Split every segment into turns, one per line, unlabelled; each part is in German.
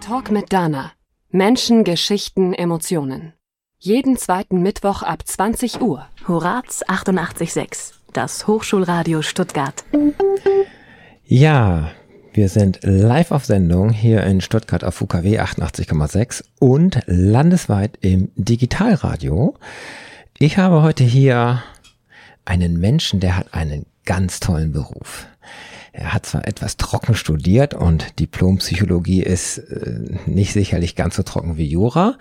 Talk mit Dana. Menschen, Geschichten, Emotionen. Jeden zweiten Mittwoch ab 20 Uhr.
Horaz 88.6, das Hochschulradio Stuttgart.
Ja, wir sind live auf Sendung hier in Stuttgart auf UKW 88,6 und landesweit im Digitalradio. Ich habe heute hier einen Menschen, der hat einen ganz tollen Beruf. Er hat zwar etwas trocken studiert und Diplompsychologie ist äh, nicht sicherlich ganz so trocken wie Jura.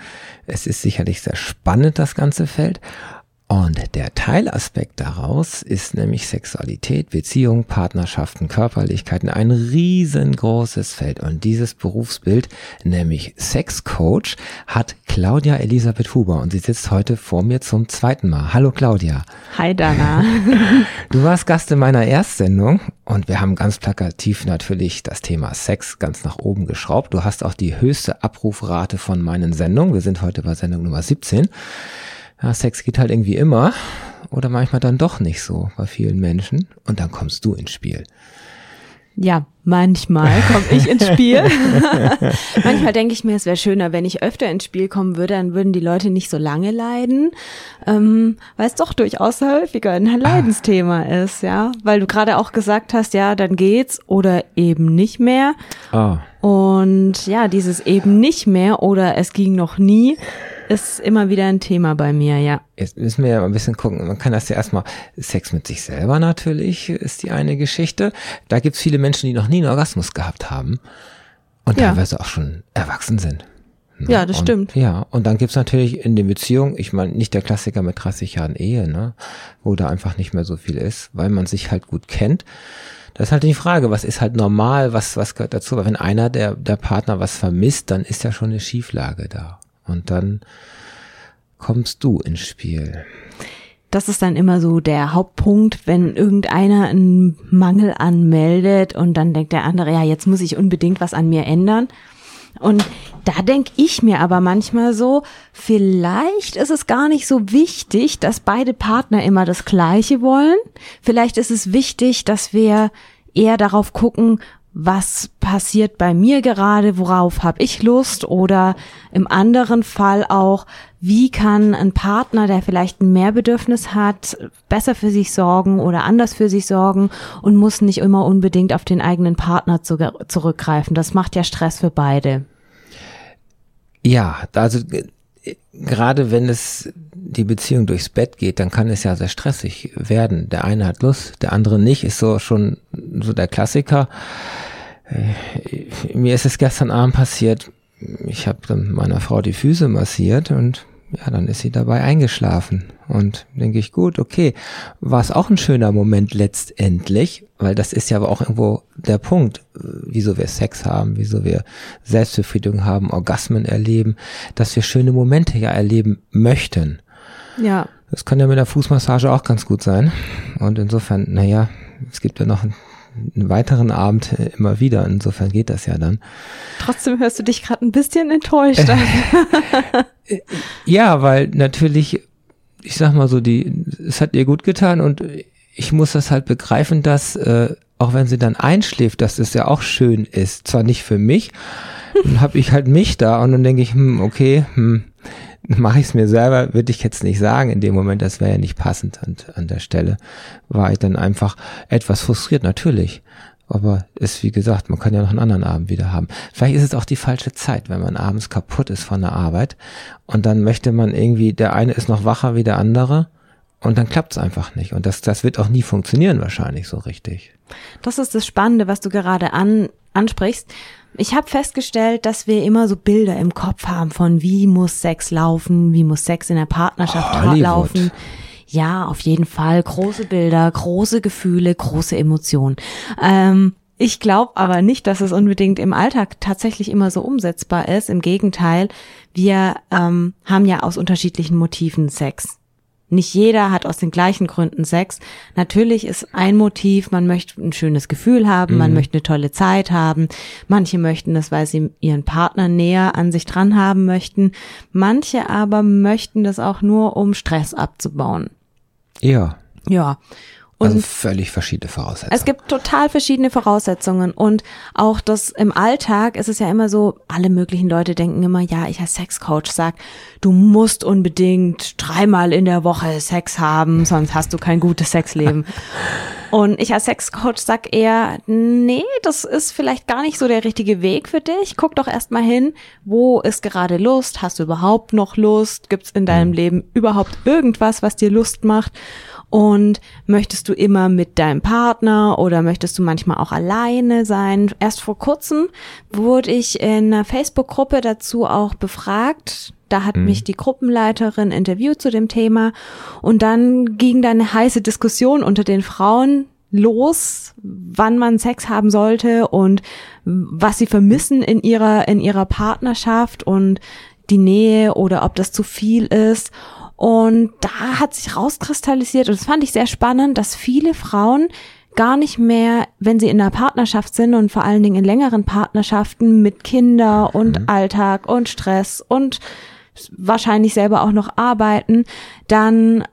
Es ist sicherlich sehr spannend, das ganze Feld. Und der Teilaspekt daraus ist nämlich Sexualität, Beziehung, Partnerschaften, Körperlichkeiten, ein riesengroßes Feld. Und dieses Berufsbild, nämlich Sexcoach, hat Claudia Elisabeth Huber und sie sitzt heute vor mir zum zweiten Mal. Hallo Claudia.
Hi Dana.
Du warst Gast in meiner Erstsendung und wir haben ganz plakativ natürlich das Thema Sex ganz nach oben geschraubt. Du hast auch die höchste Abrufrate von meinen Sendungen. Wir sind heute bei Sendung Nummer 17 ja, Sex geht halt irgendwie immer oder manchmal dann doch nicht so bei vielen Menschen und dann kommst du ins Spiel.
Ja, manchmal komme ich ins Spiel. manchmal denke ich mir, es wäre schöner, wenn ich öfter ins Spiel kommen würde, dann würden die Leute nicht so lange leiden, ähm, weil es doch durchaus häufiger ein Leidensthema ist, ja. Weil du gerade auch gesagt hast, ja, dann geht's oder eben nicht mehr.
Oh.
Und ja, dieses eben nicht mehr oder es ging noch nie ist immer wieder ein Thema bei mir, ja.
Jetzt müssen wir ja mal ein bisschen gucken. Man kann das ja erstmal, Sex mit sich selber natürlich ist die eine Geschichte. Da gibt es viele Menschen, die noch nie einen Orgasmus gehabt haben und ja. teilweise auch schon erwachsen sind.
Ne? Ja, das
und,
stimmt.
Ja, und dann gibt's natürlich in den Beziehungen, ich meine, nicht der Klassiker mit 30 Jahren Ehe, ne, wo da einfach nicht mehr so viel ist, weil man sich halt gut kennt. Das ist halt die Frage, was ist halt normal, was, was gehört dazu? Weil wenn einer der, der Partner was vermisst, dann ist ja schon eine Schieflage da. Und dann kommst du ins Spiel.
Das ist dann immer so der Hauptpunkt, wenn irgendeiner einen Mangel anmeldet und dann denkt der andere, ja, jetzt muss ich unbedingt was an mir ändern. Und da denke ich mir aber manchmal so, vielleicht ist es gar nicht so wichtig, dass beide Partner immer das Gleiche wollen. Vielleicht ist es wichtig, dass wir eher darauf gucken, was passiert bei mir gerade, worauf habe ich Lust oder im anderen Fall auch, wie kann ein Partner, der vielleicht ein Mehrbedürfnis hat, besser für sich sorgen oder anders für sich sorgen und muss nicht immer unbedingt auf den eigenen Partner zu, zurückgreifen. Das macht ja Stress für beide.
Ja, also gerade wenn es die Beziehung durchs Bett geht, dann kann es ja sehr stressig werden. Der eine hat Lust, der andere nicht, ist so schon so der Klassiker. Äh, mir ist es gestern Abend passiert, ich habe dann meiner Frau die Füße massiert und ja, dann ist sie dabei eingeschlafen. Und denke ich, gut, okay, war es auch ein schöner Moment letztendlich, weil das ist ja aber auch irgendwo der Punkt, wieso wir Sex haben, wieso wir Selbstbefriedigung haben, Orgasmen erleben, dass wir schöne Momente ja erleben möchten.
Ja.
Das kann ja mit der Fußmassage auch ganz gut sein. Und insofern, naja, es gibt ja noch einen weiteren Abend immer wieder. Insofern geht das ja dann.
Trotzdem hörst du dich gerade ein bisschen enttäuscht an.
ja, weil natürlich, ich sag mal so, die, es hat ihr gut getan und ich muss das halt begreifen, dass äh, auch wenn sie dann einschläft, dass es ja auch schön ist. Zwar nicht für mich, dann habe ich halt mich da und dann denke ich, hm, okay, hm, mache ich es mir selber, würde ich jetzt nicht sagen in dem Moment, das wäre ja nicht passend an, an der Stelle. War ich dann einfach etwas frustriert, natürlich. Aber ist wie gesagt, man kann ja noch einen anderen Abend wieder haben. Vielleicht ist es auch die falsche Zeit, wenn man abends kaputt ist von der Arbeit und dann möchte man irgendwie, der eine ist noch wacher wie der andere und dann klappt es einfach nicht. Und das, das wird auch nie funktionieren wahrscheinlich so richtig.
Das ist das Spannende, was du gerade an, ansprichst. Ich habe festgestellt, dass wir immer so Bilder im Kopf haben von wie muss Sex laufen, wie muss Sex in der Partnerschaft oh, laufen. Ja, auf jeden Fall. Große Bilder, große Gefühle, große Emotionen. Ähm, ich glaube aber nicht, dass es unbedingt im Alltag tatsächlich immer so umsetzbar ist. Im Gegenteil, wir ähm, haben ja aus unterschiedlichen Motiven Sex. Nicht jeder hat aus den gleichen Gründen Sex. Natürlich ist ein Motiv, man möchte ein schönes Gefühl haben, mhm. man möchte eine tolle Zeit haben. Manche möchten das, weil sie ihren Partner näher an sich dran haben möchten. Manche aber möchten das auch nur, um Stress abzubauen.
Ja.
Ja.
Also
Und
völlig verschiedene Voraussetzungen.
es gibt total verschiedene Voraussetzungen und auch das im Alltag ist es ja immer so, alle möglichen Leute denken immer, ja, ich als Sexcoach sag, du musst unbedingt dreimal in der Woche Sex haben, sonst hast du kein gutes Sexleben. Und ich als Sexcoach sag eher, nee, das ist vielleicht gar nicht so der richtige Weg für dich. Guck doch erst mal hin, wo ist gerade Lust? Hast du überhaupt noch Lust? Gibt's in deinem Leben überhaupt irgendwas, was dir Lust macht? Und möchtest du immer mit deinem Partner oder möchtest du manchmal auch alleine sein? Erst vor kurzem wurde ich in einer Facebook-Gruppe dazu auch befragt. Da hat mich die Gruppenleiterin interviewt zu dem Thema. Und dann ging da eine heiße Diskussion unter den Frauen los, wann man Sex haben sollte und was sie vermissen in ihrer, in ihrer Partnerschaft und die Nähe oder ob das zu viel ist. Und da hat sich rauskristallisiert, und das fand ich sehr spannend, dass viele Frauen gar nicht mehr, wenn sie in einer Partnerschaft sind und vor allen Dingen in längeren Partnerschaften mit Kinder und Alltag und Stress und wahrscheinlich selber auch noch arbeiten, dann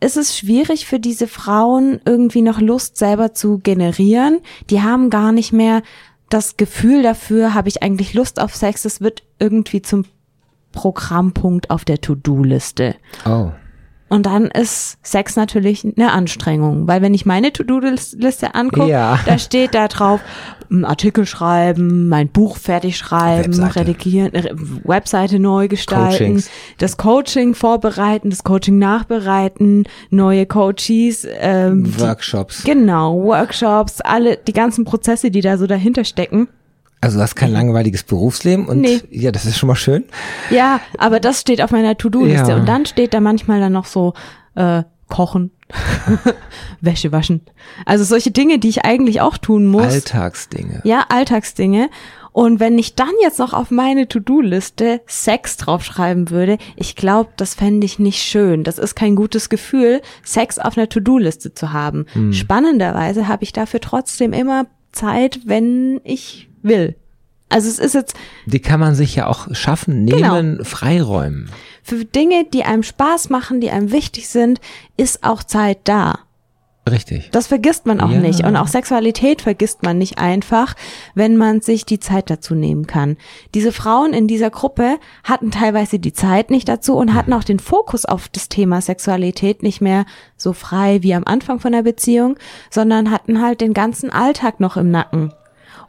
ist es schwierig für diese Frauen irgendwie noch Lust selber zu generieren. Die haben gar nicht mehr das Gefühl dafür, habe ich eigentlich Lust auf Sex, es wird irgendwie zum Programmpunkt auf der To-Do-Liste.
oh.
Und dann ist Sex natürlich eine Anstrengung, weil wenn ich meine To-Do-Liste angucke,
Ja.
da steht da drauf, einen Artikel schreiben, mein Buch fertig schreiben,
Webseite.
redigieren, Re- Webseite neu gestalten,
Coachings.
das Coaching vorbereiten, das Coaching nachbereiten, neue Coaches, ähm, die,
Workshops.
genau, Workshops, alle, die ganzen Prozesse, die da so dahinter stecken.
Also du hast kein langweiliges Berufsleben und
Nee.
ja, das ist schon mal schön.
Ja, aber das steht auf meiner To-Do-Liste.
Ja.
Und dann steht da manchmal dann noch so äh, Kochen, Wäsche waschen. Also solche Dinge, die ich eigentlich auch tun muss.
Alltagsdinge.
Ja, Alltagsdinge. Und wenn ich dann jetzt noch auf meine To-Do-Liste Sex draufschreiben würde, ich glaube, das fände ich nicht schön. Das ist kein gutes Gefühl, Sex auf einer To-Do-Liste zu haben. Spannenderweise habe ich dafür trotzdem immer Zeit, wenn ich will. Also es ist jetzt
Die kann man sich ja auch schaffen,
Genau.
nehmen, freiräumen.
für Dinge, die einem Spaß machen, die einem wichtig sind, ist auch Zeit da.
Richtig.
Das vergisst man auch
Ja.
nicht. Und auch Sexualität vergisst man nicht einfach, wenn man sich die Zeit dazu nehmen kann. Diese Frauen in dieser Gruppe hatten teilweise die Zeit nicht dazu und hatten auch den Fokus auf das Thema Sexualität nicht mehr so frei wie am Anfang von der Beziehung, sondern hatten halt den ganzen Alltag noch im Nacken.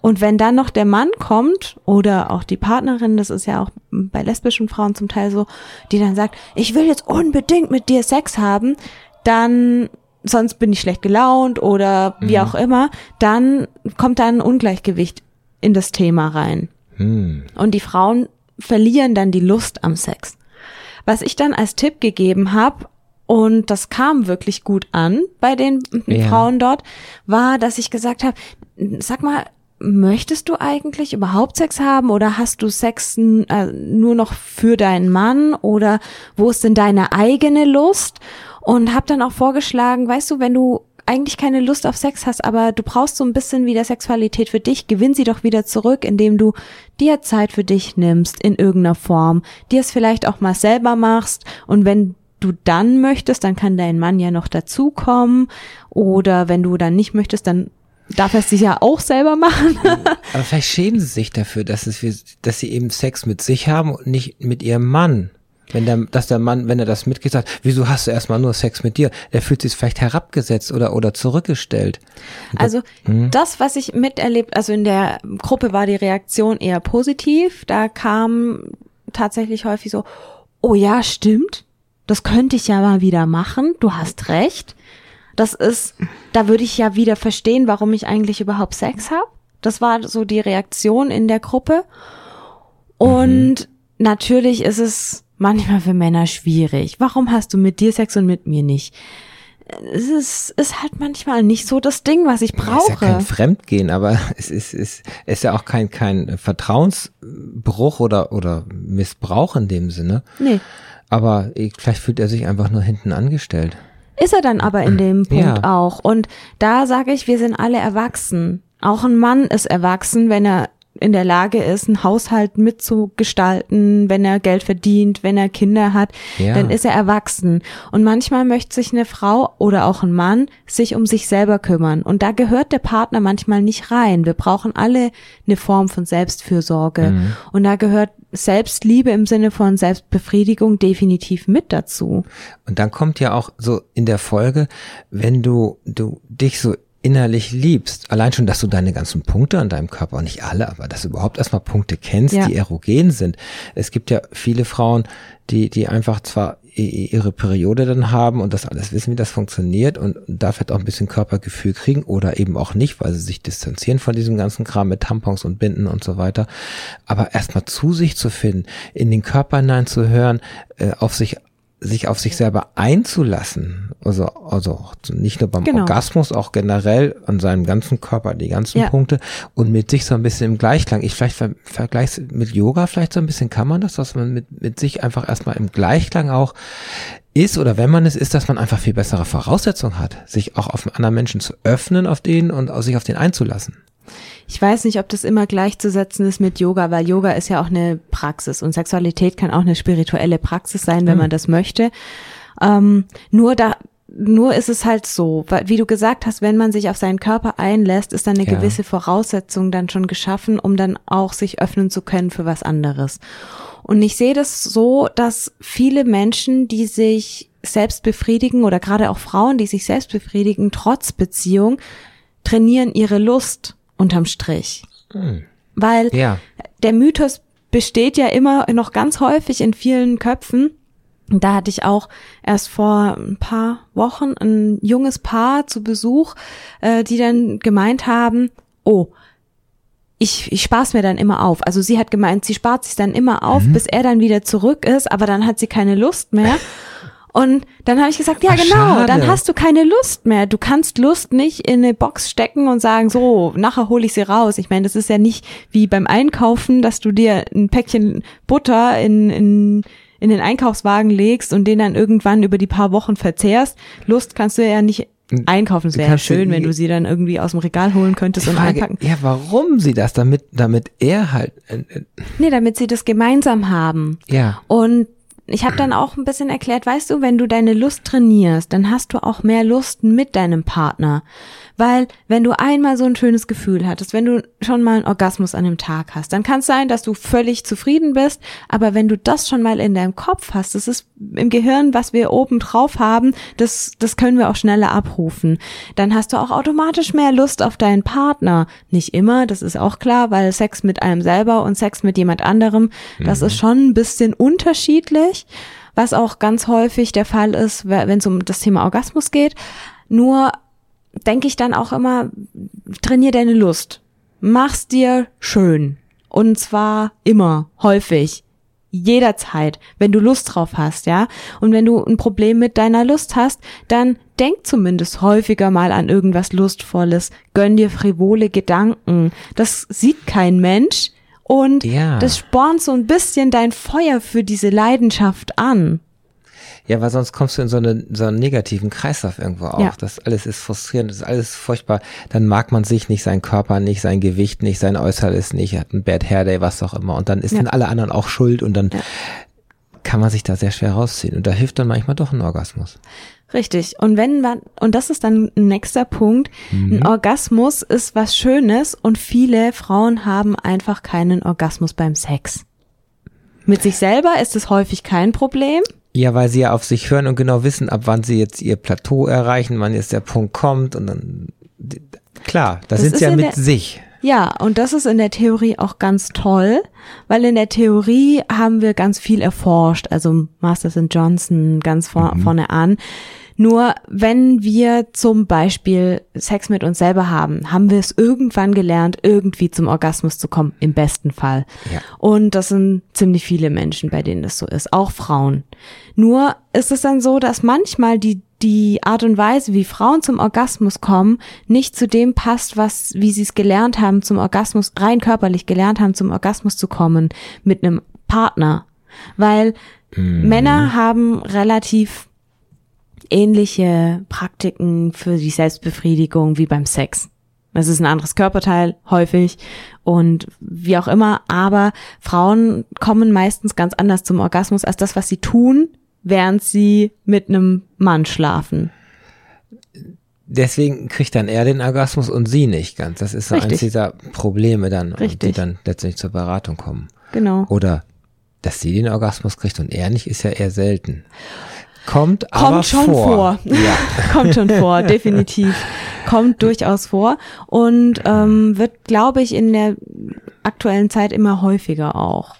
Und wenn dann noch der Mann kommt oder auch die Partnerin, das ist ja auch bei lesbischen Frauen zum Teil so, die dann sagt, ich will jetzt unbedingt mit dir Sex haben, dann sonst bin ich schlecht gelaunt oder wie auch immer, dann kommt da ein Ungleichgewicht in das Thema rein.
Hm.
Und die Frauen verlieren dann die Lust am Sex. Was ich dann als Tipp gegeben habe, und das kam wirklich gut an bei den
Ja.
Frauen dort, war, dass ich gesagt habe, sag mal, möchtest du eigentlich überhaupt Sex haben oder hast du Sex äh, nur noch für deinen Mann oder wo ist denn deine eigene Lust? Und habe dann auch vorgeschlagen, weißt du, wenn du eigentlich keine Lust auf Sex hast, aber du brauchst so ein bisschen wieder Sexualität für dich, gewinn sie doch wieder zurück, indem du dir Zeit für dich nimmst in irgendeiner Form, dir es vielleicht auch mal selber machst und wenn du dann möchtest, dann kann dein Mann ja noch dazukommen oder wenn du dann nicht möchtest, dann darf er es sich ja auch selber machen.
Aber vielleicht schämen sie sich dafür, dass, es, dass sie eben Sex mit sich haben und nicht mit ihrem Mann. Wenn der, dass der Mann, wenn er das mitkriegt, sagt, wieso hast du erstmal nur Sex mit dir? Der fühlt sich vielleicht herabgesetzt oder, oder zurückgestellt.
Also das, was ich miterlebt, also in der Gruppe war die Reaktion eher positiv. Da kam tatsächlich häufig so, oh ja, stimmt, das könnte ich ja mal wieder machen, du hast recht. Das ist, da würde ich ja wieder verstehen, warum ich eigentlich überhaupt Sex habe. Das war so die Reaktion in der Gruppe. Und natürlich ist es manchmal für Männer schwierig. Warum hast du mit dir Sex und mit mir nicht? Es ist, ist halt manchmal nicht so das Ding, was ich
Es ist ja
brauche.
kein Fremdgehen, aber es ist, ist, es ist ja auch kein, kein Vertrauensbruch oder, oder Missbrauch in dem Sinne.
nee.
Aber ich- vielleicht fühlt er sich einfach nur hinten angestellt.
Ist er dann aber in dem Punkt
Ja.
auch. Und da sage ich, wir sind alle erwachsen. Auch ein Mann ist erwachsen, wenn er in der Lage ist, einen Haushalt mitzugestalten, wenn er Geld verdient, wenn er Kinder hat,
Ja.
dann ist er erwachsen. Und manchmal möchte sich eine Frau oder auch ein Mann sich um sich selber kümmern. Und da gehört der Partner manchmal nicht rein. Wir brauchen alle eine Form von Selbstfürsorge.
Mhm.
Und da gehört Selbstliebe im Sinne von Selbstbefriedigung definitiv mit dazu.
Und dann kommt ja auch so in der Folge, wenn du, du dich so innerlich liebst, allein schon, dass du deine ganzen Punkte an deinem Körper, nicht alle, aber dass du überhaupt erstmal Punkte kennst,
Ja.
die erogen sind. Es gibt ja viele Frauen, die, die einfach zwar ihre Periode dann haben und das alles wissen, wie das funktioniert und da vielleicht auch ein bisschen Körpergefühl kriegen oder eben auch nicht, weil sie sich distanzieren von diesem ganzen Kram mit Tampons und Binden und so weiter. Aber erstmal zu sich zu finden, in den Körper hineinzuhören, äh, auf sich sich auf sich selber einzulassen, also, also nicht nur beim
Genau.
Orgasmus, auch generell an seinem ganzen Körper, die ganzen
Ja.
Punkte und mit sich so ein bisschen im Gleichklang. Ich vielleicht ver vergleiche mit Yoga vielleicht so ein bisschen, kann man das, dass man mit, mit sich einfach erstmal im Gleichklang auch ist oder wenn man es ist, dass man einfach viel bessere Voraussetzungen hat, sich auch auf einen anderen Menschen zu öffnen auf den und sich auf den einzulassen.
Ich weiß nicht, ob das immer gleichzusetzen ist mit Yoga, weil Yoga ist ja auch eine Praxis und Sexualität kann auch eine spirituelle Praxis sein, wenn man das möchte. Ähm, nur da, nur ist es halt so, weil, wie du gesagt hast, wenn man sich auf seinen Körper einlässt, ist dann eine
Ja.
gewisse Voraussetzung dann schon geschaffen, um dann auch sich öffnen zu können für was anderes. Und ich sehe das so, dass viele Menschen, die sich selbst befriedigen oder gerade auch Frauen, die sich selbst befriedigen, trotz Beziehung, trainieren ihre Lust unterm Strich. Weil
Ja.
der Mythos besteht ja immer noch ganz häufig in vielen Köpfen. Da hatte ich auch erst vor ein paar Wochen ein junges Paar zu Besuch, äh, die dann gemeint haben, oh, ich, ich spar's mir dann immer auf. Also sie hat gemeint, sie spart sich dann immer auf, bis er dann wieder zurück ist, aber dann hat sie keine Lust mehr. Und dann habe ich gesagt, ja
Ach,
genau,
schade.
dann hast du keine Lust mehr. Du kannst Lust nicht in eine Box stecken und sagen, so, nachher hole ich sie raus. Ich meine, das ist ja nicht wie beim Einkaufen, dass du dir ein Päckchen Butter in, in, in den Einkaufswagen legst und den dann irgendwann über die paar Wochen verzehrst. Lust kannst du ja nicht einkaufen. Es wäre ja schön, wenn du sie dann irgendwie aus dem Regal holen könntest und
Frage,
einpacken.
ja, warum sie das, damit, damit er halt, äh, äh,
Nee, damit sie das gemeinsam haben.
ja,
Und ich habe dann auch ein bisschen erklärt, weißt du, wenn du deine Lust trainierst, dann hast du auch mehr Lust mit deinem Partner. Weil wenn du einmal so ein schönes Gefühl hattest, wenn du schon mal einen Orgasmus an dem Tag hast, dann kann es sein, dass du völlig zufrieden bist. Aber wenn du das schon mal in deinem Kopf hast, das ist im Gehirn, was wir oben drauf haben, das, das können wir auch schneller abrufen. Dann hast du auch automatisch mehr Lust auf deinen Partner. Nicht immer, das ist auch klar, weil Sex mit einem selber und Sex mit jemand anderem, das ist schon ein bisschen unterschiedlich, was auch ganz häufig der Fall ist, wenn es um das Thema Orgasmus geht. Nur denke ich dann auch immer, trainier deine Lust. Mach's dir schön. Und zwar immer, häufig, jederzeit, wenn du Lust drauf hast, ja. Und wenn du ein Problem mit deiner Lust hast, dann denk zumindest häufiger mal an irgendwas Lustvolles. Gönn dir frivole Gedanken. Das sieht kein Mensch. Und
Ja.
das spornt so ein bisschen dein Feuer für diese Leidenschaft an.
Ja, weil sonst kommst du in so, eine, so einen negativen Kreislauf irgendwo auch.
Ja.
Das alles ist frustrierend, das ist alles furchtbar. Dann mag man sich nicht, seinen Körper nicht, sein Gewicht nicht, sein Äußeres nicht, hat ein Bad Hair Day, was auch immer. Und dann ist
Ja.
dann alle anderen auch schuld und dann kann man sich da sehr schwer rausziehen. Und da hilft dann manchmal doch ein Orgasmus.
Richtig. Und wenn man, und das ist dann ein nächster Punkt, ein Orgasmus ist was Schönes und viele Frauen haben einfach keinen Orgasmus beim Sex. Mit sich selber ist es häufig kein Problem.
Ja, weil sie ja auf sich hören und genau wissen, ab wann sie jetzt ihr Plateau erreichen, wann jetzt der Punkt kommt und dann, klar, da
Das
sind
ist
sie ja mit
der-
sich.
Ja, und das ist in der Theorie auch ganz toll, weil in der Theorie haben wir ganz viel erforscht, also Masters and Johnson ganz vor, vorne an. Nur wenn wir zum Beispiel Sex mit uns selber haben, haben wir es irgendwann gelernt, irgendwie zum Orgasmus zu kommen, im besten Fall.
Ja.
Und das sind ziemlich viele Menschen, bei denen das so ist, auch Frauen. Nur ist es dann so, dass manchmal die die Art und Weise, wie Frauen zum Orgasmus kommen, nicht zu dem passt, was, wie sie es gelernt haben, zum Orgasmus, rein körperlich gelernt haben, zum Orgasmus zu kommen mit einem Partner. Weil Männer haben relativ ähnliche Praktiken für die Selbstbefriedigung wie beim Sex. Es ist ein anderes Körperteil häufig und wie auch immer, aber Frauen kommen meistens ganz anders zum Orgasmus als das, was sie tun, während sie mit einem Mann schlafen.
Deswegen kriegt dann er den Orgasmus und sie nicht ganz. Das ist so eins dieser Probleme dann, die dann letztendlich zur Beratung kommen.
Genau.
Oder dass sie den Orgasmus kriegt und er nicht, ist ja eher selten. Kommt,
Kommt schon
vor.
vor.
Ja.
Kommt schon vor, definitiv. Kommt durchaus vor und ähm, wird, glaube ich, in der aktuellen Zeit immer häufiger auch.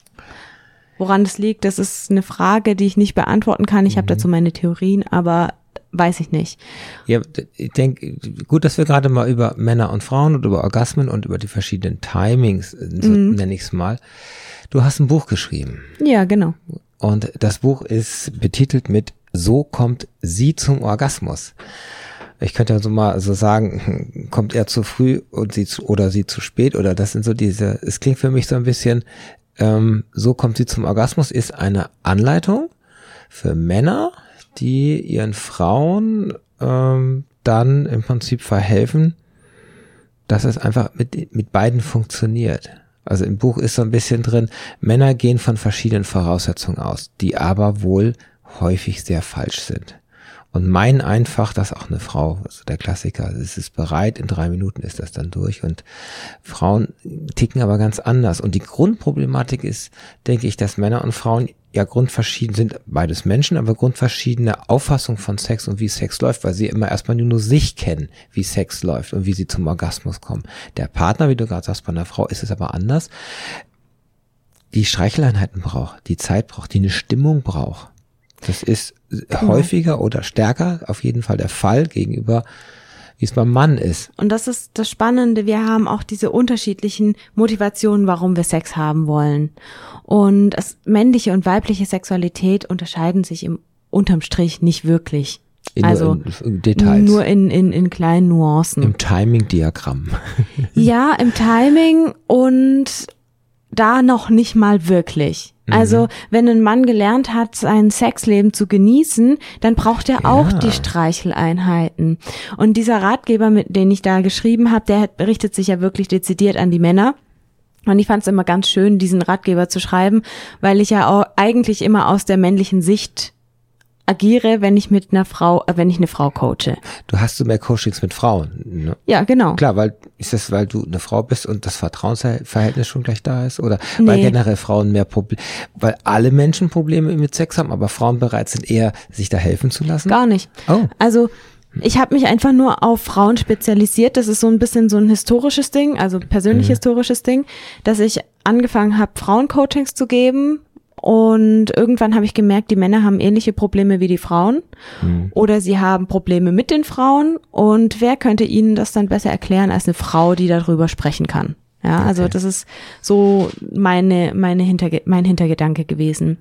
Woran das liegt, das ist eine Frage, die ich nicht beantworten kann. Ich habe dazu meine Theorien, aber weiß ich nicht.
Ja, ich denke, gut, dass wir gerade mal über Männer und Frauen und über Orgasmen und über die verschiedenen Timings, äh, so
Mhm.
nenne ich es mal. Du hast ein Buch geschrieben
Ja, genau.
und das Buch ist betitelt mit So kommt sie zum Orgasmus. Ich könnte ja so mal so sagen, kommt er zu früh und sie zu, oder sie zu spät oder das sind so diese, es klingt für mich so ein bisschen, ähm, so kommt sie zum Orgasmus ist eine Anleitung für Männer, die ihren Frauen ähm, dann im Prinzip verhelfen, dass es einfach mit, mit beiden funktioniert. Also im Buch ist so ein bisschen drin, Männer gehen von verschiedenen Voraussetzungen aus, die aber wohl häufig sehr falsch sind. Und meinen einfach, dass auch eine Frau, also der Klassiker, es ist bereit, in drei Minuten ist das dann durch. Und Frauen ticken aber ganz anders. Und die Grundproblematik ist, denke ich, dass Männer und Frauen ja grundverschieden sind, beides Menschen, aber grundverschiedene Auffassung von Sex und wie Sex läuft, weil sie immer erstmal nur sich kennen, wie Sex läuft und wie sie zum Orgasmus kommen. Der Partner, wie du gerade sagst, bei einer Frau ist es aber anders, die Streicheleinheiten braucht, die Zeit braucht, die eine Stimmung braucht. Das ist häufiger oder stärker auf jeden Fall der Fall gegenüber, wie es beim Mann ist.
Und das ist das Spannende. Wir haben auch diese unterschiedlichen Motivationen, warum wir Sex haben wollen. Und es, männliche und weibliche Sexualität unterscheiden sich im unterm Strich nicht wirklich.
In,
also
nur in, in Details.
nur in, in, in kleinen Nuancen.
Im Timing-Diagramm.
Ja, im Timing und da noch nicht mal wirklich. Also, wenn ein Mann gelernt hat, sein Sexleben zu genießen, dann braucht er auch
Ja.
die Streicheleinheiten. Und dieser Ratgeber, mit den ich da geschrieben habe, der richtet sich ja wirklich dezidiert an die Männer. Und ich fand es immer ganz schön, diesen Ratgeber zu schreiben, weil ich ja auch eigentlich immer aus der männlichen Sicht agiere, wenn ich mit einer Frau, äh, wenn ich eine Frau coache.
Du hast so mehr Coachings mit Frauen. Ne?
Ja, genau.
Klar, weil ist das, weil du eine Frau bist und das Vertrauensverhältnis schon gleich da ist? Oder weil
Nee.
generell Frauen mehr Probleme, weil alle Menschen Probleme mit Sex haben, aber Frauen bereit sind eher, sich da helfen zu lassen?
Gar nicht.
Oh.
Also ich habe mich einfach nur auf Frauen spezialisiert. Das ist so ein bisschen so ein historisches Ding, also persönlich historisches Ding, dass ich angefangen habe, Frauencoachings zu geben. Und irgendwann habe ich gemerkt, die Männer haben ähnliche Probleme wie die Frauen. Oder sie haben Probleme mit den Frauen. Und wer könnte ihnen das dann besser erklären als eine Frau, die darüber sprechen kann? Ja, also das ist so meine, meine Hinterge mein Hintergedanke gewesen.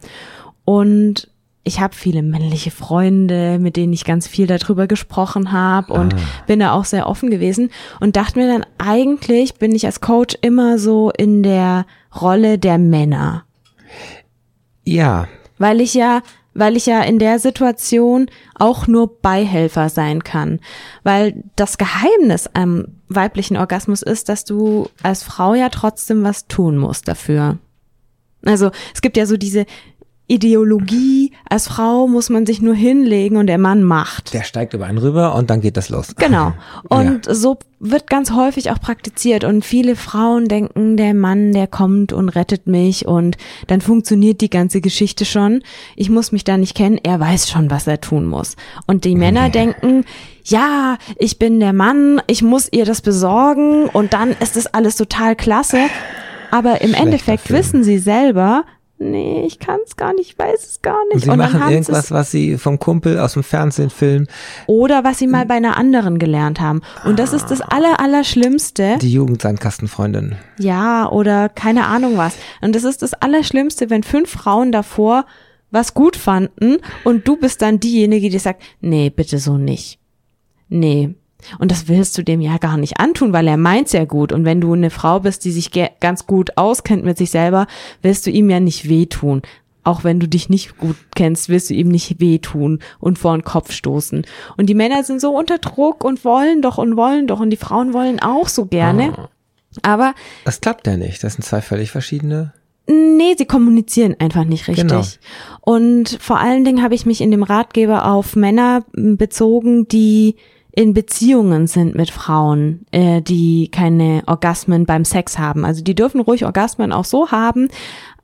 Und ich habe viele männliche Freunde, mit denen ich ganz viel darüber gesprochen habe und bin da auch sehr offen gewesen und dachte mir dann, eigentlich bin ich als Coach immer so in der Rolle der Männer,
Ja,
weil ich ja weil ich ja in der Situation auch nur Beihelfer sein kann. Weil das Geheimnis am weiblichen Orgasmus ist, dass du als Frau ja trotzdem was tun musst dafür. Also es gibt ja so diese Ideologie, als Frau muss man sich nur hinlegen und der Mann macht.
der steigt über einen rüber und dann geht das los.
Genau. Und so wird ganz häufig auch praktiziert und viele Frauen denken, der Mann, der kommt und rettet mich und dann funktioniert die ganze Geschichte schon. Ich muss mich da nicht kennen, er weiß schon, was er tun muss. Und die Männer denken, ja, ich bin der Mann, ich muss ihr das besorgen und dann ist das alles total klasse. Aber im
Schlechter
Endeffekt
Film.
wissen sie selber, nee, ich kann es gar nicht, ich weiß es gar
Und
nicht.
sie
und
machen irgendwas, was sie vom Kumpel aus dem Fernsehen filmen.
oder was sie mal bei einer anderen gelernt haben. Und das ist das aller, Allerschlimmste.
Die Jugendsandkastenfreundin.
Ja, oder keine Ahnung was. Und das ist das Allerschlimmste, wenn fünf Frauen davor was gut fanden und du bist dann diejenige, die sagt, nee, bitte so nicht. Nee. Und das willst du dem ja gar nicht antun, weil er meint's ja gut. Und wenn du eine Frau bist, die sich ganz gut auskennt mit sich selber, willst du ihm ja nicht wehtun. auch wenn du dich nicht gut kennst, wirst du ihm nicht wehtun und vor den Kopf stoßen. Und die Männer sind so unter Druck und wollen doch und wollen doch und die Frauen wollen auch so gerne.
Ah.
Aber
Das klappt ja nicht. Das sind zwei völlig verschiedene.
Nee, sie kommunizieren einfach nicht richtig.
Genau.
Und vor allen Dingen habe ich mich in dem Ratgeber auf Männer bezogen, die in Beziehungen sind mit Frauen, äh, die keine Orgasmen beim Sex haben. Also die dürfen ruhig Orgasmen auch so haben,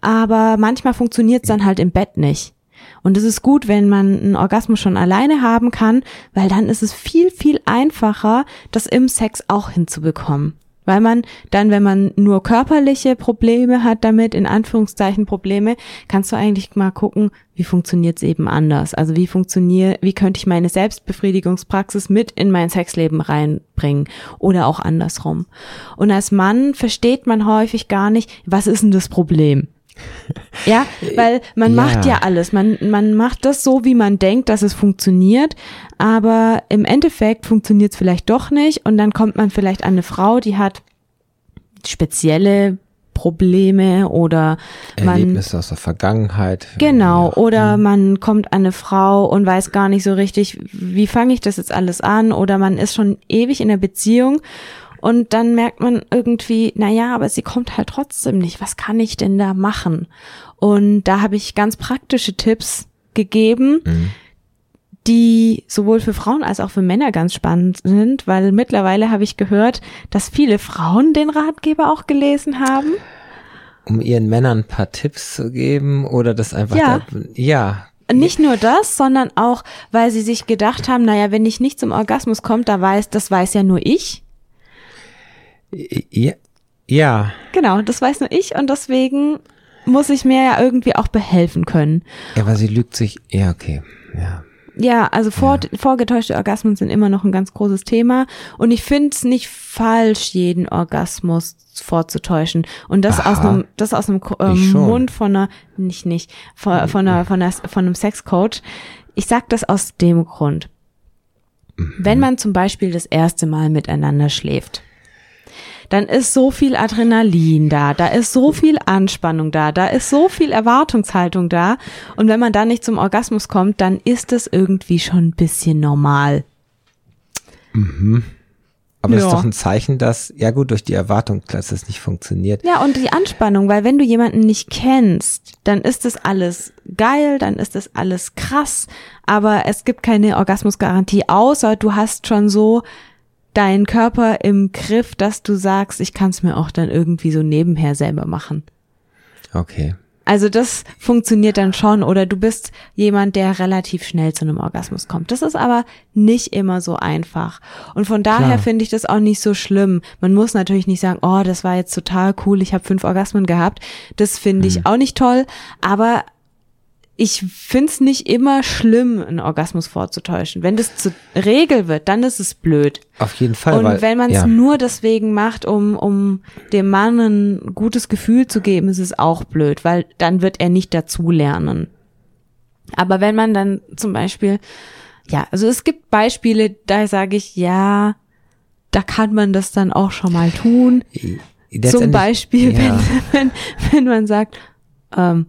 aber manchmal funktioniert es dann halt im Bett nicht. Und es ist gut, wenn man einen Orgasmus schon alleine haben kann, weil dann ist es viel, viel einfacher, das im Sex auch hinzubekommen. Weil man dann, wenn man nur körperliche Probleme hat damit, in Anführungszeichen Probleme, kannst du eigentlich mal gucken, wie funktioniert es eben anders. Also wie funktioniert, wie könnte ich meine Selbstbefriedigungspraxis mit in mein Sexleben reinbringen oder auch andersrum. Und als Mann versteht man häufig gar nicht, was ist denn das Problem? Ja, weil man
Ja.
macht ja alles. Man, man macht das so, wie man denkt, dass es funktioniert. Aber im Endeffekt funktioniert es vielleicht doch nicht. Und dann kommt man vielleicht an eine Frau, die hat spezielle Probleme oder man,
Erlebnisse aus der Vergangenheit.
Genau,
Ja.
oder man kommt an eine Frau und weiß gar nicht so richtig, wie fange ich das jetzt alles an? Oder man ist schon ewig in der Beziehung und dann merkt man irgendwie, na ja, aber sie kommt halt trotzdem nicht. Was kann ich denn da machen? Und da habe ich ganz praktische Tipps gegeben,
Mhm.
die sowohl für Frauen als auch für Männer ganz spannend sind, weil mittlerweile habe ich gehört, dass viele Frauen den Ratgeber auch gelesen haben.
Um ihren Männern ein paar Tipps zu geben oder das einfach.
Ja.
Da, ja.
Nicht nur das, sondern auch, weil sie sich gedacht haben, naja, wenn ich nicht zum Orgasmus kommt, da weiß, das weiß ja nur ich.
Ja. Ja.
Genau, das weiß nur ich und deswegen muss ich mir ja irgendwie auch behelfen können.
Ja, aber sie lügt sich. Ja, okay. Ja.
Ja, also vor, vorgetäuschte Orgasmen sind immer noch ein ganz großes Thema und ich finde es nicht falsch, jeden Orgasmus vorzutäuschen und das
Aha.
aus einem das aus einem ähm. Mund von einer nicht nicht von, von einer von einer von einem Sexcoach. Ich sag das aus dem Grund.
Mhm.
Wenn man zum Beispiel das erste Mal miteinander schläft, dann ist so viel Adrenalin da, da ist so viel Anspannung da, da ist so viel Erwartungshaltung da. Und wenn man da nicht zum Orgasmus kommt, dann ist es irgendwie schon ein bisschen normal.
Aber das
Ja.
ist doch ein Zeichen, dass, ja gut, durch die Erwartung, dass es nicht funktioniert.
Ja, und die Anspannung, weil wenn du jemanden nicht kennst, dann ist das alles geil, dann ist das alles krass, aber es gibt keine Orgasmusgarantie, außer du hast schon so deinen Körper im Griff, dass du sagst, ich kann es mir auch dann irgendwie so nebenher selber machen.
Okay.
Also das funktioniert dann schon oder du bist jemand, der relativ schnell zu einem Orgasmus kommt. Das ist aber nicht immer so einfach. Und von daher
Klar.
finde ich das auch nicht so schlimm. Man muss natürlich nicht sagen, oh, das war jetzt total cool, ich habe fünf Orgasmen gehabt. Das finde ich auch nicht toll, aber ich finde es nicht immer schlimm, einen Orgasmus vorzutäuschen. Wenn das zur Regel wird, dann ist es blöd.
Auf jeden Fall.
Und
weil,
wenn man es
ja.
nur deswegen macht, um, um dem Mann ein gutes Gefühl zu geben, ist es auch blöd, weil dann wird er nicht dazulernen. Aber wenn man dann zum Beispiel, ja, also es gibt Beispiele, da sage ich, ja, da kann man das dann auch schon mal tun. Zum Beispiel,
ja.
wenn, wenn, wenn man sagt, ähm,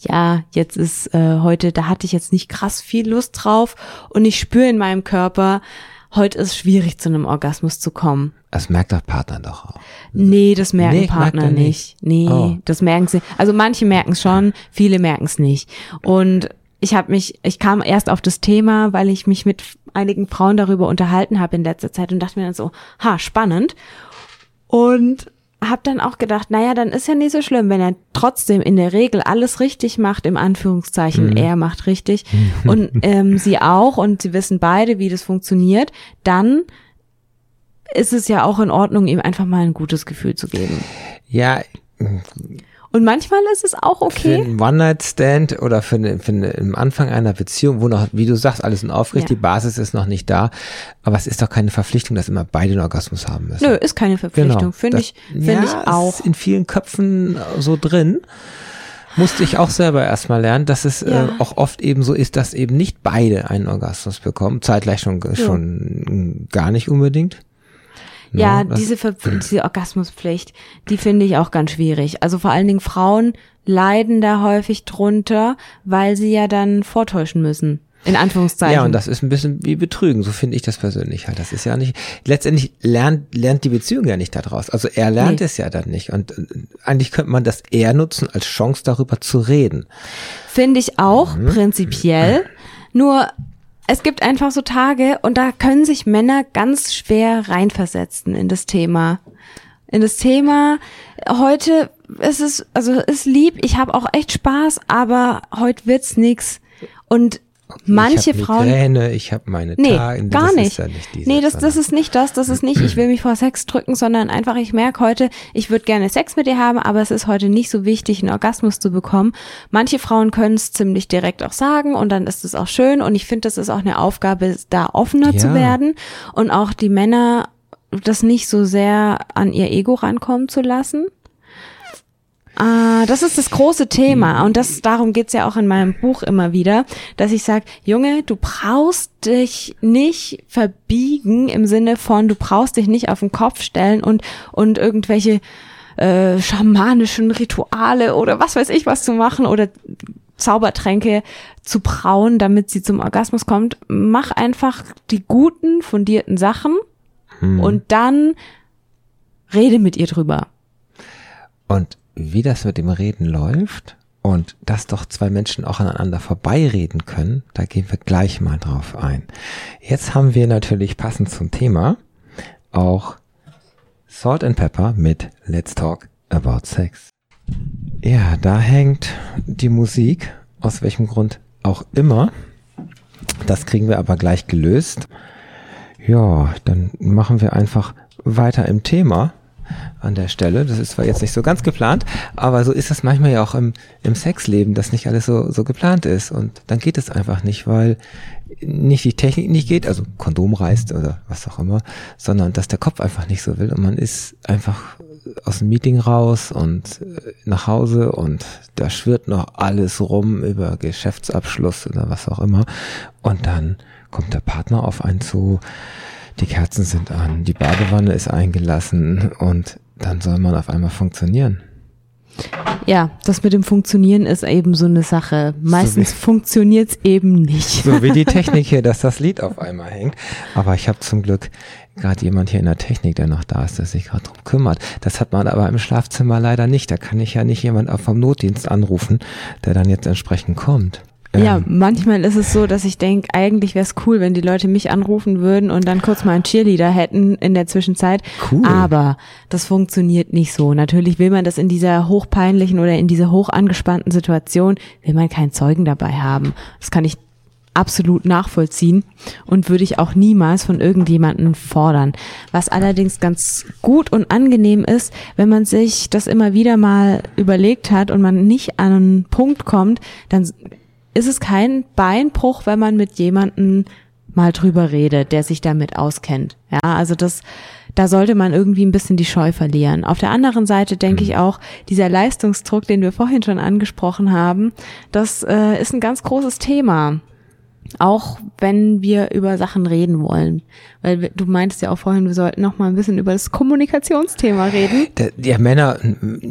ja, jetzt ist äh, heute, da hatte ich jetzt nicht krass viel Lust drauf und ich spüre in meinem Körper, heute ist schwierig zu einem Orgasmus zu kommen.
Das merkt der Partner doch auch.
Nee, das merken
Nee,
Partner
er
nicht.
nicht.
Nee,
Oh.
das merken sie. Also manche merken es schon, viele merken es nicht. Und ich habe mich, ich kam erst auf das Thema, weil ich mich mit einigen Frauen darüber unterhalten habe in letzter Zeit und dachte mir dann so, ha, spannend. Und habe dann auch gedacht, naja, dann ist ja nicht so schlimm, wenn er trotzdem in der Regel alles richtig macht, im Anführungszeichen, er macht richtig. Und ähm, sie auch und sie wissen beide, wie das funktioniert, dann ist es ja auch in Ordnung, ihm einfach mal ein gutes Gefühl zu geben.
Ja,
Und manchmal ist es auch
für
okay.
einen One-Night-Stand oder für, eine, für eine, im Anfang einer Beziehung, wo noch, wie du sagst, alles in Aufricht,
Ja.
die Basis ist noch nicht da. Aber es ist doch keine Verpflichtung, dass immer beide einen Orgasmus haben müssen.
Nö, ist keine Verpflichtung. Finde
Das-
ich, finde
ja,
ich auch.
Ist in vielen Köpfen so drin. Musste ich auch selber erstmal lernen, dass es äh,
Ja.
auch oft eben so ist, dass eben nicht beide einen Orgasmus bekommen. Zeitgleich schon, schon gar nicht unbedingt.
Ja,
das-
diese, Ver diese Orgasmuspflicht, die finde ich auch ganz schwierig. Also vor allen Dingen Frauen leiden da häufig drunter, weil sie ja dann vortäuschen müssen. In Anführungszeichen.
Ja, und das ist ein bisschen wie Betrügen, so finde ich das persönlich halt. Das ist ja nicht, letztendlich lernt, lernt die Beziehung ja nicht daraus. Also er lernt nee. es ja dann nicht. Und äh, eigentlich könnte man das eher nutzen als Chance darüber zu reden.
Finde ich auch, mhm. prinzipiell. Nur es gibt einfach so Tage und da können sich Männer ganz schwer reinversetzen in das Thema. In das Thema. Heute ist es, also ist lieb, ich habe auch echt Spaß, aber heute wird's nix. Und Manche
ich
Frauen.
Migräne, ich habe meine
nee,
Tage.
Gar das nicht. Ja nicht nee, das, das ist nicht das. Das ist nicht, ich will mich vor Sex drücken, sondern einfach, ich merke heute, ich würde gerne Sex mit dir haben, aber es ist heute nicht so wichtig, einen Orgasmus zu bekommen. Manche Frauen können es ziemlich direkt auch sagen und dann ist es auch schön. Und ich finde, das ist auch eine Aufgabe, da offener ja. zu werden und auch die Männer das nicht so sehr an ihr Ego rankommen zu lassen. Ah, das ist das große Thema und das darum geht's ja auch in meinem Buch immer wieder, dass ich sage, Junge, du brauchst dich nicht verbiegen im Sinne von, du brauchst dich nicht auf den Kopf stellen und und irgendwelche äh, schamanischen Rituale oder was weiß ich was zu machen oder Zaubertränke zu brauen, damit sie zum Orgasmus kommt. Mach einfach die guten, fundierten Sachen hm. und dann rede mit ihr drüber.
Und wie das mit dem Reden läuft und dass doch zwei Menschen auch aneinander vorbeireden können, da gehen wir gleich mal drauf ein. Jetzt haben wir natürlich passend zum Thema auch Salt and Pepper mit Let's Talk About Sex. Ja, da hängt die Musik, aus welchem Grund auch immer. Das kriegen wir aber gleich gelöst. Ja, dann machen wir einfach weiter im Thema an der Stelle. Das ist zwar jetzt nicht so ganz geplant, aber so ist das manchmal ja auch im, im Sexleben, dass nicht alles so, so geplant ist. Und dann geht es einfach nicht, weil nicht die Technik nicht geht, also Kondom reißt oder was auch immer, sondern dass der Kopf einfach nicht so will und man ist einfach aus dem Meeting raus und äh, nach Hause und da schwirrt noch alles rum über Geschäftsabschluss oder was auch immer und dann kommt der Partner auf einen zu, die Kerzen sind an, die Badewanne ist eingelassen und dann soll man auf einmal funktionieren.
Ja, das mit dem Funktionieren ist eben so eine Sache. Meistens so funktioniert es eben nicht.
So wie die Technik hier, dass das Lied auf einmal hängt. Aber ich habe zum Glück gerade jemand hier in der Technik, der noch da ist, der sich gerade drum kümmert. Das hat man aber im Schlafzimmer leider nicht. Da kann ich ja nicht jemand vom Notdienst anrufen, der dann jetzt entsprechend kommt.
Ja, manchmal ist es so, dass ich denke, eigentlich wäre es cool, wenn die Leute mich anrufen würden und dann kurz mal einen Cheerleader hätten in der Zwischenzeit. Cool. Aber das funktioniert nicht so. Natürlich will man das in dieser hochpeinlichen oder in dieser hoch angespannten Situation, will man keinen Zeugen dabei haben. Das kann ich absolut nachvollziehen und würde ich auch niemals von irgendjemanden fordern. Was allerdings ganz gut und angenehm ist, wenn man sich das immer wieder mal überlegt hat und man nicht an einen Punkt kommt, dann ist es kein Beinbruch, wenn man mit jemandem mal drüber redet, der sich damit auskennt. Ja, also das, da sollte man irgendwie ein bisschen die Scheu verlieren. Auf der anderen Seite denke ich mhm. auch, dieser Leistungsdruck, den wir vorhin schon angesprochen haben, das äh, ist ein ganz großes Thema. Auch wenn wir über Sachen reden wollen. Weil du meintest ja auch vorhin, wir sollten noch mal ein bisschen über das Kommunikationsthema reden.
Der, ja, Männer,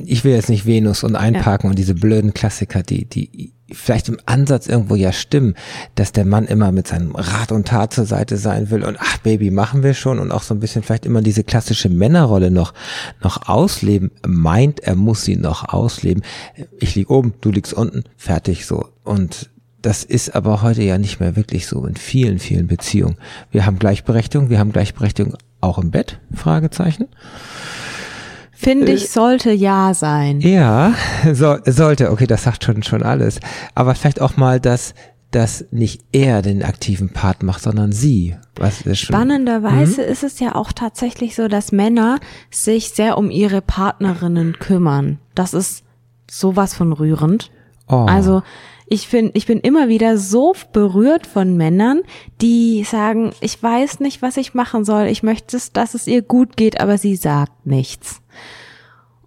ich will jetzt nicht Venus und einparken ja. und diese blöden Klassiker, die, die vielleicht im Ansatz irgendwo ja stimmen, dass der Mann immer mit seinem Rat und Tat zur Seite sein will und ach Baby, machen wir schon und auch so ein bisschen vielleicht immer diese klassische Männerrolle noch, noch ausleben, meint, er muss sie noch ausleben. Ich lieg oben, du liegst unten, fertig so. Und das ist aber heute ja nicht mehr wirklich so in vielen, vielen Beziehungen. Wir haben Gleichberechtigung, wir haben Gleichberechtigung auch im Bett? Fragezeichen.
Finde ich, sollte ja sein.
Ja, so, sollte. Okay, das sagt schon, schon alles. Aber vielleicht auch mal, dass, dass nicht er den aktiven Part macht, sondern sie.
Was ist schon, Spannenderweise mhm. ist es ja auch tatsächlich so, dass Männer sich sehr um ihre Partnerinnen kümmern. Das ist sowas von rührend. Oh. Also, ich finde, ich bin immer wieder so berührt von Männern, die sagen, ich weiß nicht, was ich machen soll. Ich möchte, dass es ihr gut geht, aber sie sagt nichts.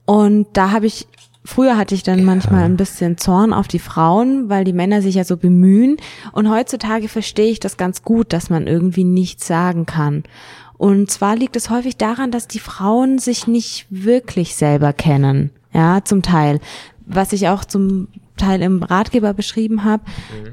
Und da habe ich Früher hatte ich dann ja. manchmal ein bisschen Zorn auf die Frauen, weil die Männer sich ja so bemühen. Und heutzutage verstehe ich das ganz gut, dass man irgendwie nichts sagen kann. Und zwar liegt es häufig daran, dass die Frauen sich nicht wirklich selber kennen. Ja, zum Teil. was ich auch zum Teil im Ratgeber beschrieben habe,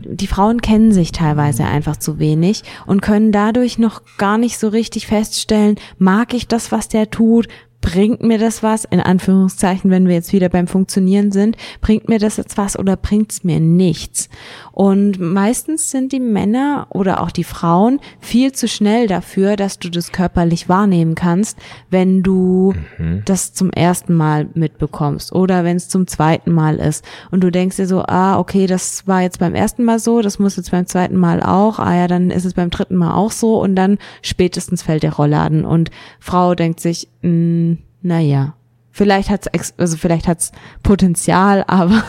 die Frauen kennen sich teilweise einfach zu wenig und können dadurch noch gar nicht so richtig feststellen, mag ich das, was der tut, bringt mir das was, in Anführungszeichen, wenn wir jetzt wieder beim Funktionieren sind, bringt mir das jetzt was oder bringt es mir nichts? Und meistens sind die Männer oder auch die Frauen viel zu schnell dafür, dass du das körperlich wahrnehmen kannst, wenn du
Mhm.
das zum ersten Mal mitbekommst oder wenn es zum zweiten Mal ist. Und du denkst dir so, ah, okay, das war jetzt beim ersten Mal so, das muss jetzt beim zweiten Mal auch, ah ja, dann ist es beim dritten Mal auch so und dann spätestens fällt der Rollladen und Frau denkt sich, mh, naja, vielleicht hat's ex also vielleicht hat's Potenzial, aber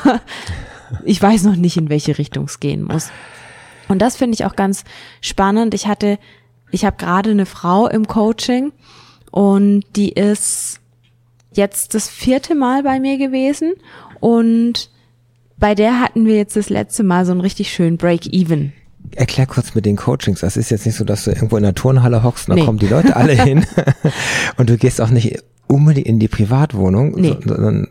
ich weiß noch nicht, in welche Richtung es gehen muss. Und das finde ich auch ganz spannend. Ich hatte, ich habe gerade eine Frau im Coaching und die ist jetzt das vierte Mal bei mir gewesen und bei der hatten wir jetzt das letzte Mal so einen richtig schönen Break-Even.
Erklär kurz mit den Coachings. Das ist jetzt nicht so, dass du irgendwo in der Turnhalle hockst und da
Nee.
kommen die Leute alle hin und du gehst auch nicht unbedingt in die Privatwohnung,
Nee.
sondern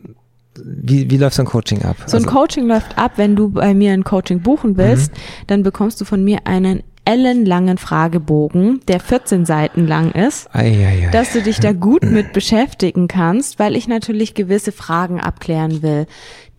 wie, wie läuft so ein Coaching ab?
So ein
Also-
Coaching läuft ab, wenn du bei mir ein Coaching buchen willst, dann bekommst du von mir einen ellenlangen Fragebogen, der 14 Seiten lang ist.
Eieiei.
dass du dich da gut mit beschäftigen kannst, weil ich natürlich gewisse Fragen abklären will,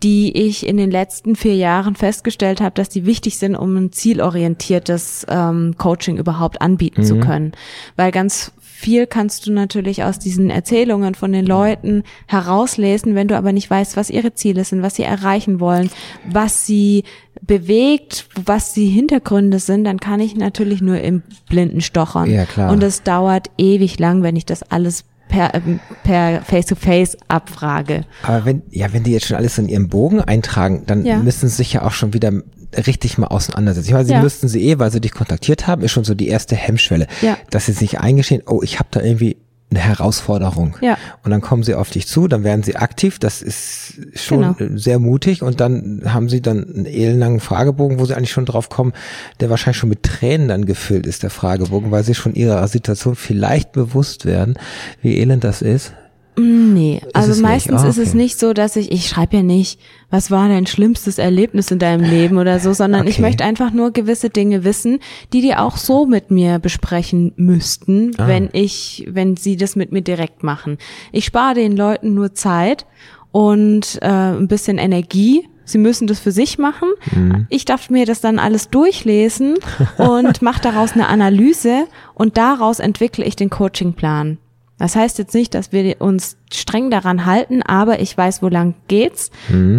die ich in den letzten vier Jahren festgestellt habe, dass die wichtig sind, um ein zielorientiertes ähm, Coaching überhaupt anbieten zu können. Weil ganz viel kannst du natürlich aus diesen Erzählungen von den Leuten herauslesen, wenn du aber nicht weißt, was ihre Ziele sind, was sie erreichen wollen, was sie bewegt, was die Hintergründe sind, dann kann ich natürlich nur im Blinden stochern.
Ja, klar.
Und es dauert ewig lang, wenn ich das alles per, ähm, per Face-to-Face abfrage.
Aber wenn, ja, wenn die jetzt schon alles in ihrem Bogen eintragen, dann
Ja.
müssen sie sich ja auch schon wieder richtig mal auseinandersetzen. Ich meine, sie
Ja.
müssten sie eh, weil sie dich kontaktiert haben, ist schon so die erste Hemmschwelle.
Ja.
Dass sie sich eingestehen, oh, ich habe da irgendwie eine Herausforderung.
Ja.
Und dann kommen sie auf dich zu, dann werden sie aktiv, das ist schon
Genau.
sehr mutig und dann haben sie dann einen ellenlangen Fragebogen, wo sie eigentlich schon drauf kommen, der wahrscheinlich schon mit Tränen dann gefüllt ist, der Fragebogen, weil sie schon ihrer Situation vielleicht bewusst werden, wie elend das ist.
Nee, also
es nicht?
meistens
Ah,
ist es
okay.
nicht so, dass ich, ich schreibe ja nicht, was war dein schlimmstes Erlebnis in deinem Leben oder so, sondern ich
Okay.
möchte einfach nur gewisse Dinge wissen, die die auch so mit mir besprechen müssten,
Ah.
wenn ich, wenn sie das mit mir direkt machen. Ich spare den Leuten nur Zeit und äh, ein bisschen Energie. Sie müssen das für sich machen.
Mhm.
Ich darf mir das dann alles durchlesen und mache daraus eine Analyse und daraus entwickle ich den Coachingplan. Das heißt jetzt nicht, dass wir uns streng daran halten, aber ich weiß, wo lang geht's,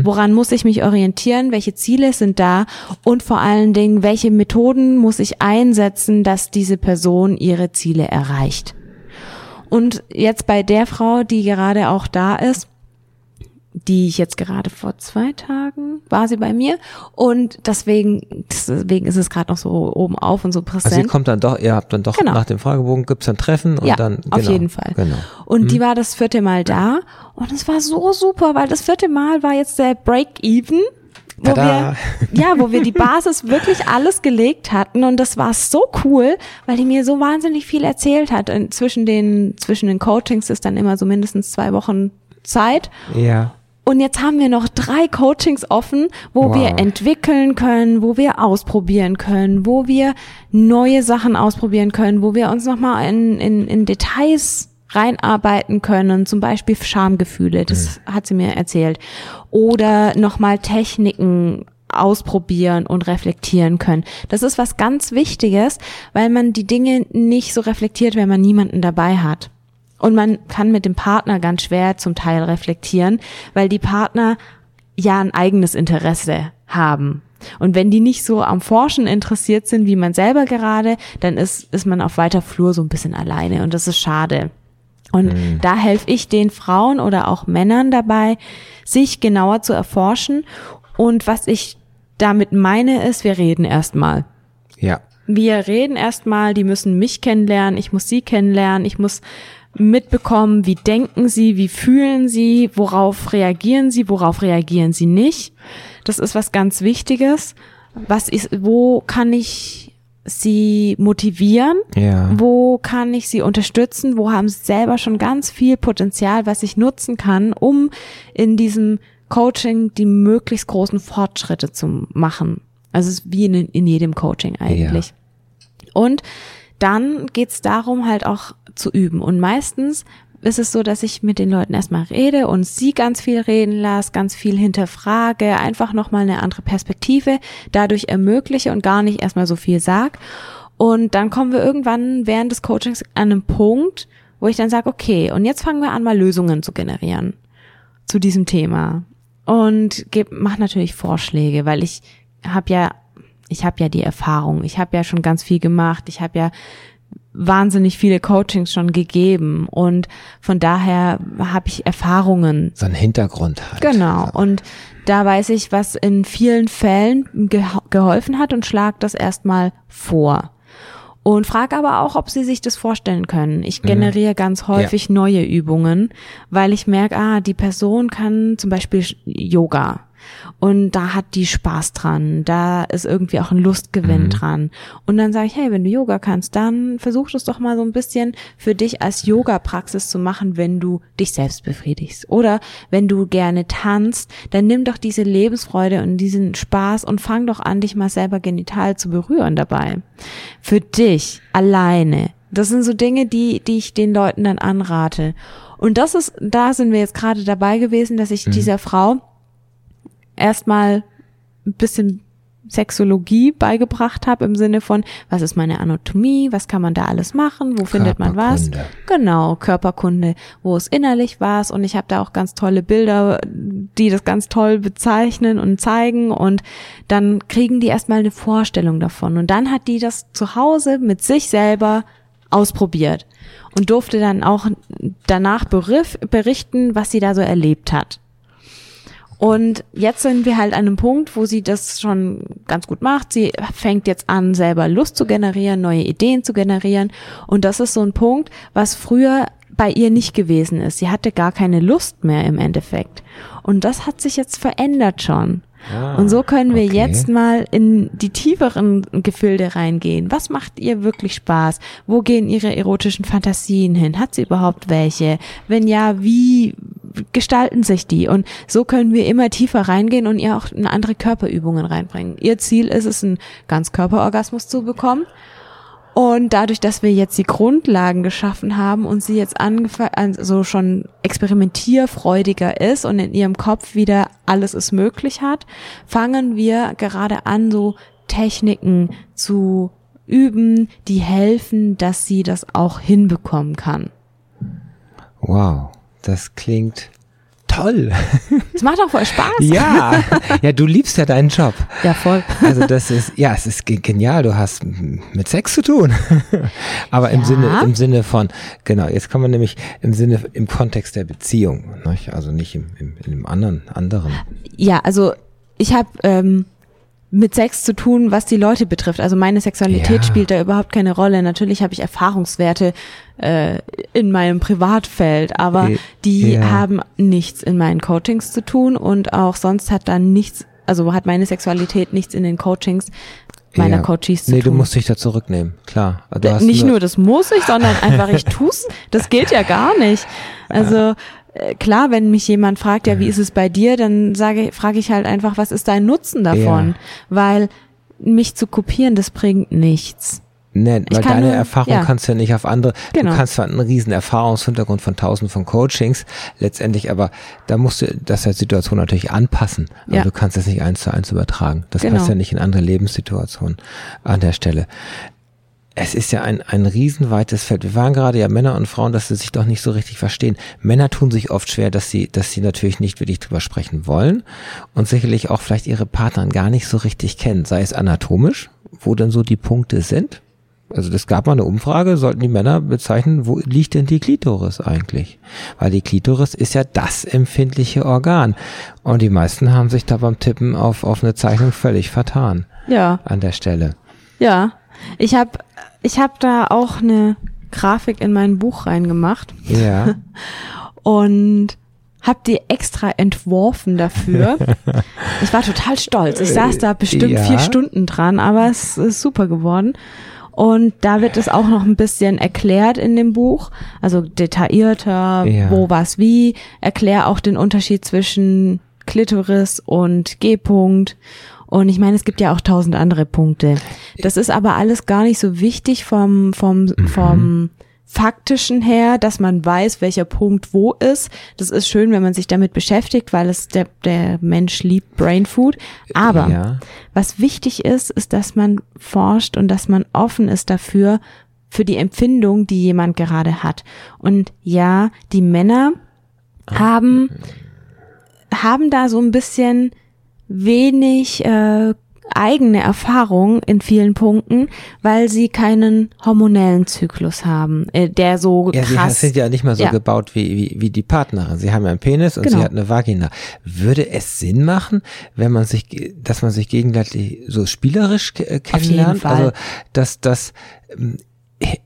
woran muss ich mich orientieren, welche Ziele sind da? Und vor allen Dingen, welche Methoden muss ich einsetzen, dass diese Person ihre Ziele erreicht. Und jetzt bei der Frau, die gerade auch da ist, die ich jetzt gerade vor zwei Tagen war sie bei mir und deswegen deswegen ist es gerade noch so oben auf und so
Also
präsent.
kommt dann doch, ihr habt dann doch
Genau.
nach dem Fragebogen gibt's dann Treffen und
ja,
dann
auf
genau,
jeden Fall.
Genau.
Und die war das vierte Mal da und es war so super, weil das vierte Mal war jetzt der Break-Even. Wo
Tada.
wir, ja, wo wir die Basis wirklich alles gelegt hatten und das war so cool, weil die mir so wahnsinnig viel erzählt hat. Und zwischen den, zwischen den Coachings ist dann immer so mindestens zwei Wochen Zeit.
Ja.
Und jetzt haben wir noch drei Coachings offen, wo
Wow.
wir entwickeln können, wo wir ausprobieren können, wo wir neue Sachen ausprobieren können, wo wir uns nochmal in, in, in Details reinarbeiten können, zum Beispiel Schamgefühle, das hat sie mir erzählt. Oder nochmal Techniken ausprobieren und reflektieren können. Das ist was ganz Wichtiges, weil man die Dinge nicht so reflektiert, wenn man niemanden dabei hat. Und man kann mit dem Partner ganz schwer zum Teil reflektieren, weil die Partner ja ein eigenes Interesse haben. Und wenn die nicht so am Forschen interessiert sind, wie man selber gerade, dann ist, ist man auf weiter Flur so ein bisschen alleine und das ist schade. Und da helfe ich den Frauen oder auch Männern dabei, sich genauer zu erforschen. Und was ich damit meine, ist, wir reden erstmal.
Ja.
Wir reden erstmal, die müssen mich kennenlernen, ich muss sie kennenlernen, ich muss mitbekommen, wie denken sie, wie fühlen sie, worauf reagieren sie, worauf reagieren sie nicht. Das ist was ganz Wichtiges. Was ist, wo kann ich sie motivieren?
Ja.
Wo kann ich sie unterstützen? Wo haben sie selber schon ganz viel Potenzial, was ich nutzen kann, um in diesem Coaching die möglichst großen Fortschritte zu machen. Also es ist wie in, in jedem Coaching eigentlich. Ja. Und dann geht's darum, halt auch zu üben. Und meistens ist es so, dass ich mit den Leuten erstmal rede und sie ganz viel reden lasse, ganz viel hinterfrage, einfach nochmal eine andere Perspektive dadurch ermögliche und gar nicht erstmal so viel sag. Und dann kommen wir irgendwann während des Coachings an einen Punkt, wo ich dann sage, okay, und jetzt fangen wir an, mal Lösungen zu generieren zu diesem Thema. Und mache natürlich Vorschläge, weil ich habe ja, ich habe ja die Erfahrung, ich habe ja schon ganz viel gemacht, ich habe ja wahnsinnig viele Coachings schon gegeben und von daher habe ich Erfahrungen.
So ein Hintergrund
halt. Genau. Und da weiß ich, was in vielen Fällen geholfen hat und schlag das erstmal vor. Und frage aber auch, ob sie sich das vorstellen können. Ich mhm. generiere mhm. ganz häufig ja. neue Übungen, weil ich merke, ah, die Person kann zum Beispiel Yoga und da hat die Spaß dran, da ist irgendwie auch ein Lustgewinn mhm. dran. Und dann sage ich, hey, wenn du Yoga kannst, dann versuch das doch mal so ein bisschen für dich als Yoga-Praxis zu machen, wenn du dich selbst befriedigst. Oder wenn du gerne tanzt, dann nimm doch diese Lebensfreude und diesen Spaß und fang doch an, dich mal selber genital zu berühren dabei. Für dich alleine. Das sind so Dinge, die, die ich den Leuten dann anrate. Und das ist, da sind wir jetzt gerade dabei gewesen, dass ich mhm. dieser Frau erstmal ein bisschen Sexologie beigebracht habe im Sinne von, was ist meine Anatomie, was kann man da alles machen, wo findet man was? Genau, Körperkunde, wo es innerlich war und ich habe da auch ganz tolle Bilder, die das ganz toll bezeichnen und zeigen und dann kriegen die erstmal eine Vorstellung davon und dann hat die das zu Hause mit sich selber ausprobiert und durfte dann auch danach berichten, was sie da so erlebt hat. Und jetzt sind wir halt an einem Punkt, wo sie das schon ganz gut macht. Sie fängt jetzt an, selber Lust zu generieren, neue Ideen zu generieren. Und das ist so ein Punkt, was früher bei ihr nicht gewesen ist. Sie hatte gar keine Lust mehr im Endeffekt. Und das hat sich jetzt verändert schon. Ah, und so können wir okay. jetzt mal in die tieferen Gefilde reingehen. Was macht ihr wirklich Spaß? Wo gehen ihre erotischen Fantasien hin? Hat sie überhaupt welche? Wenn ja, wie gestalten sich die? Und so können wir immer tiefer reingehen und ihr auch andere Körperübungen reinbringen. Ihr Ziel ist es, einen Ganzkörperorgasmus zu bekommen. Und dadurch, dass wir jetzt die Grundlagen geschaffen haben und sie jetzt angefangen, also schon experimentierfreudiger ist und in ihrem Kopf wieder alles ist möglich hat, fangen wir gerade an, so Techniken zu üben, die helfen, dass sie das auch hinbekommen kann.
Wow, das klingt toll.
Es macht auch voll Spaß.
Ja, ja, du liebst ja deinen Job.
Ja, voll.
Also das ist, ja, es ist genial. Du hast mit Sex zu tun. Aber im ja. Sinne, im Sinne von, genau, jetzt kann man nämlich im Sinne, im Kontext der Beziehung, nicht? also nicht im, im, in einem anderen, anderen.
Ja, also ich habe ähm, mit Sex zu tun, was die Leute betrifft. Also meine Sexualität ja. spielt da überhaupt keine Rolle. Natürlich habe ich Erfahrungswerte äh, in meinem Privatfeld, aber die ja. haben nichts in meinen Coachings zu tun und auch sonst hat da nichts, also hat meine Sexualität nichts in den Coachings meiner ja. Coaches zu
nee,
tun.
Nee, du musst dich da zurücknehmen, klar.
Nicht nur, das muss ich, sondern einfach ich tu's. Das gilt ja gar nicht. Also äh, klar, wenn mich jemand fragt, ja, wie ist es bei dir, dann sage, frage ich halt einfach, was ist dein Nutzen davon? Ja. Weil mich zu kopieren, das bringt nichts.
Nee, weil deine nur, Erfahrung ja. kannst du ja nicht auf andere. Genau. Du kannst zwar einen riesen Erfahrungshintergrund von tausend von Coachings, letztendlich, aber da musst du das der Situation natürlich anpassen. Aber ja. du kannst das nicht eins zu eins übertragen. Das genau. passt ja nicht in andere Lebenssituationen an der Stelle es ist ja ein, ein riesenweites Feld. Wir waren gerade ja Männer und Frauen, dass sie sich doch nicht so richtig verstehen. Männer tun sich oft schwer, dass sie, dass sie natürlich nicht wirklich drüber sprechen wollen und sicherlich auch vielleicht ihre Partner gar nicht so richtig kennen, sei es anatomisch, wo denn so die Punkte sind. Also das gab mal eine Umfrage, sollten die Männer bezeichnen, wo liegt denn die Klitoris eigentlich? Weil die Klitoris ist ja das empfindliche Organ. Und die meisten haben sich da beim Tippen auf, auf eine Zeichnung völlig vertan.
Ja.
An der Stelle.
Ja. Ich habe ich hab da auch eine Grafik in mein Buch reingemacht.
Ja.
Und habe die extra entworfen dafür. ich war total stolz. Ich saß da bestimmt ja. vier Stunden dran, aber es ist super geworden. Und da wird es auch noch ein bisschen erklärt in dem Buch, also detaillierter, ja. wo was wie. Erklär auch den Unterschied zwischen Klitoris und G-Punkt. Und ich meine, es gibt ja auch tausend andere Punkte. Das ist aber alles gar nicht so wichtig vom, vom,
Mhm.
vom faktischen her, dass man weiß, welcher Punkt wo ist. Das ist schön, wenn man sich damit beschäftigt, weil es der, der Mensch liebt Brain Food. Aber
Ja.
was wichtig ist, ist, dass man forscht und dass man offen ist dafür, für die Empfindung, die jemand gerade hat. Und ja, die Männer haben, haben da so ein bisschen wenig äh, eigene Erfahrung in vielen Punkten, weil sie keinen hormonellen Zyklus haben, äh, der so
Ja, sie
krass.
sind ja nicht mal so
Ja.
gebaut wie, wie, wie die Partnerin. Sie haben ja einen Penis und
Genau.
sie hat eine Vagina. Würde es Sinn machen, wenn man sich, dass man sich gegenseitig so spielerisch kennenlernt? Also, dass das ähm,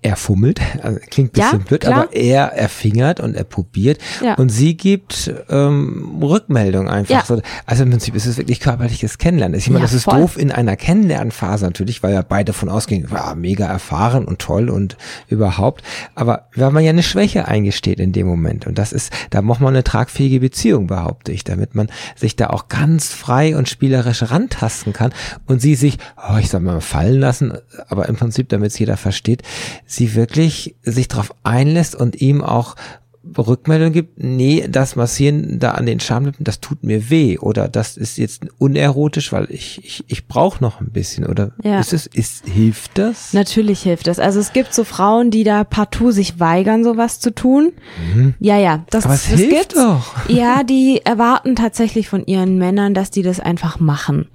er fummelt, also klingt ein
Ja,
bisschen blöd,
klar.
aber er erfingert und er probiert
Ja.
und sie gibt ähm, Rückmeldung einfach.
Ja.
So. Also im Prinzip ist es wirklich körperliches Kennenlernen. Ich meine, das ist
voll.
doof in einer Kennenlernphase natürlich, weil ja beide davon ausgehen, wow, mega erfahren und toll und überhaupt. Aber wenn man ja eine Schwäche eingesteht in dem Moment und das ist, da braucht man eine tragfähige Beziehung, behaupte ich, damit man sich da auch ganz frei und spielerisch rantasten kann und sie sich, oh, ich sag mal, fallen lassen, aber im Prinzip, damit es jeder versteht, sie wirklich sich darauf einlässt und ihm auch Rückmeldung gibt, nee, das Massieren da an den Schamlippen, das tut mir weh oder das ist jetzt unerotisch, weil ich, ich, ich brauche noch ein bisschen oder
Ja.
ist es, ist, hilft das?
Natürlich hilft das. Also es gibt so Frauen, die da partout sich weigern, sowas zu tun. Ja, ja, das,
Mhm. Aber es
das
hilft
gibt's.
doch.
Ja, die erwarten tatsächlich von ihren Männern, dass die das einfach machen.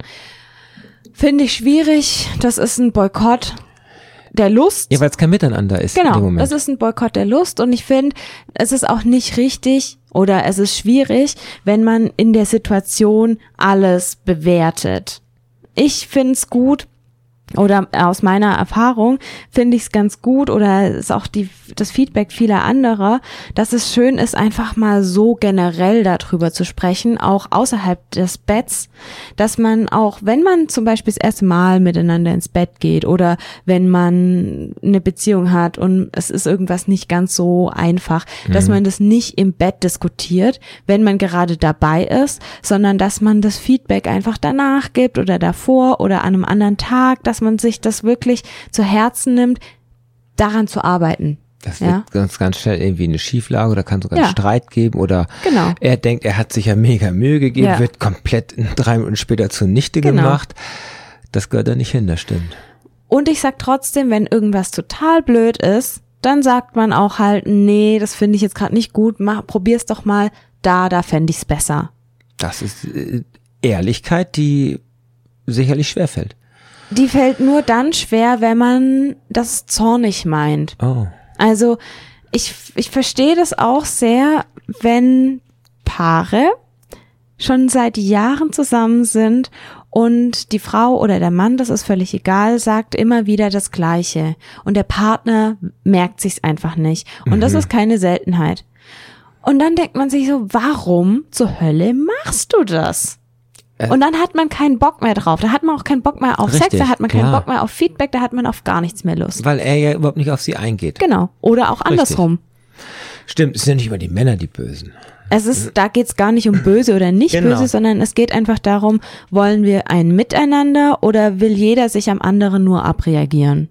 Finde ich schwierig. Das ist ein Boykott der Lust.
Ja, weil es kein Miteinander ist
Genau, es ist ein Boykott der Lust und ich finde, es ist auch nicht richtig oder es ist schwierig, wenn man in der Situation alles bewertet. Ich finde es gut oder aus meiner Erfahrung finde ich es ganz gut oder ist auch die, das Feedback vieler anderer, dass es schön ist, einfach mal so generell darüber zu sprechen, auch außerhalb des Betts, dass man auch, wenn man zum Beispiel das erste Mal miteinander ins Bett geht oder wenn man eine Beziehung hat und es ist irgendwas nicht ganz so einfach, dass man das nicht im Bett diskutiert, wenn man gerade dabei ist, sondern dass man das Feedback einfach danach gibt oder davor oder an einem anderen Tag, dass man sich das wirklich zu Herzen nimmt, daran zu arbeiten.
Das
Ja.
wird ganz, ganz schnell irgendwie eine Schieflage oder kann sogar
Ja.
einen Streit geben oder
Genau.
er denkt, er hat sich ja mega Mühe gegeben,
Ja.
wird komplett drei Minuten später zunichte
Genau.
gemacht. Das gehört da nicht hin, das stimmt.
Und ich sag trotzdem, wenn irgendwas total blöd ist, dann sagt man auch halt, nee, das finde ich jetzt gerade nicht gut, mach, probier's doch mal da, da fände ich's besser.
Das ist äh, Ehrlichkeit, die sicherlich schwerfällt.
Die fällt nur dann schwer, wenn man das zornig meint.
Oh.
Also ich, ich verstehe das auch sehr, wenn Paare schon seit Jahren zusammen sind und die Frau oder der Mann, das ist völlig egal, sagt immer wieder das Gleiche und der Partner merkt sich's einfach nicht und das ist keine Seltenheit. Und dann denkt man sich so, warum zur Hölle machst du das?
Äh.
Und dann hat man keinen Bock mehr drauf. Da hat man auch keinen Bock mehr auf Sex,
Richtig,
da hat man keinen
klar.
Bock mehr auf Feedback, da hat man auf gar nichts mehr Lust.
Weil er ja überhaupt nicht auf sie eingeht.
Genau. Oder auch andersrum.
Stimmt, es sind ja nicht immer die Männer die Bösen.
Es ist, da geht's gar nicht um böse oder nicht
Genau.
böse, sondern es geht einfach darum, wollen wir ein Miteinander oder will jeder sich am anderen nur abreagieren?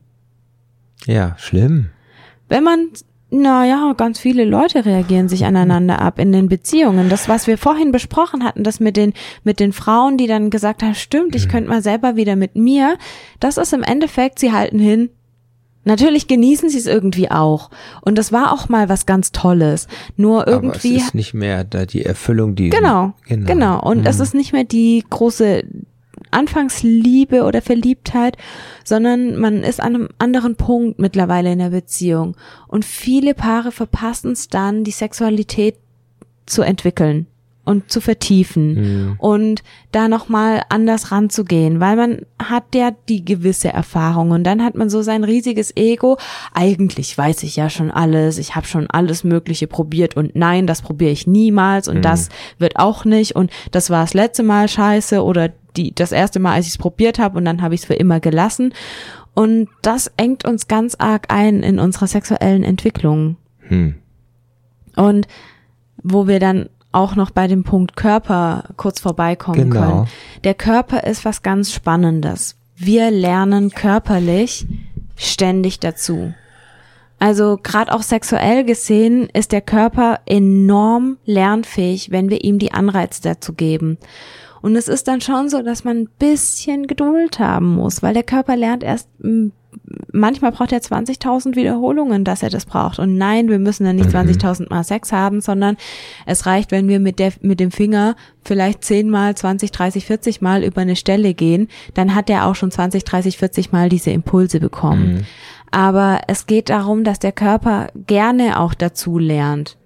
Ja, schlimm.
Wenn man, naja, ganz viele Leute reagieren sich aneinander ab in den Beziehungen. Das, was wir vorhin besprochen hatten, das mit den, mit den Frauen, die dann gesagt haben, stimmt, ich könnte mal selber wieder mit mir, das ist im Endeffekt, sie halten hin, Natürlich genießen sie es irgendwie auch. Und das war auch mal was ganz Tolles. Nur irgendwie.
Aber es ist nicht mehr da die Erfüllung, die.
Genau, genau. Und es ist nicht mehr die große Anfangsliebe oder Verliebtheit, sondern man ist an einem anderen Punkt mittlerweile in der Beziehung. Und viele Paare verpassen es dann, die Sexualität zu entwickeln und zu vertiefen und da nochmal anders ranzugehen, weil man hat ja die gewisse Erfahrung und dann hat man so sein riesiges Ego. Eigentlich weiß ich ja schon alles, ich habe schon alles Mögliche probiert und nein, das probiere ich niemals und das wird auch nicht und das war das letzte Mal scheiße oder die das erste Mal, als ich es probiert habe und dann habe ich es für immer gelassen und das engt uns ganz arg ein in unserer sexuellen Entwicklung.
Hm.
Und wo wir dann auch noch bei dem Punkt Körper kurz vorbeikommen
Genau.
können. Der Körper ist was ganz Spannendes. Wir lernen körperlich ständig dazu. Also gerade auch sexuell gesehen ist der Körper enorm lernfähig, wenn wir ihm die Anreize dazu geben. Und es ist dann schon so, dass man ein bisschen Geduld haben muss, weil der Körper lernt erst, manchmal braucht er 20.000 Wiederholungen, dass er das braucht. Und nein, wir müssen dann nicht 20.000 mal Sex haben, sondern es reicht, wenn wir mit, der, mit dem Finger vielleicht 10 mal, 20, 30, 40 mal über eine Stelle gehen, dann hat er auch schon 20, 30, 40 mal diese Impulse bekommen. Aber es geht darum, dass der Körper gerne auch dazu lernt.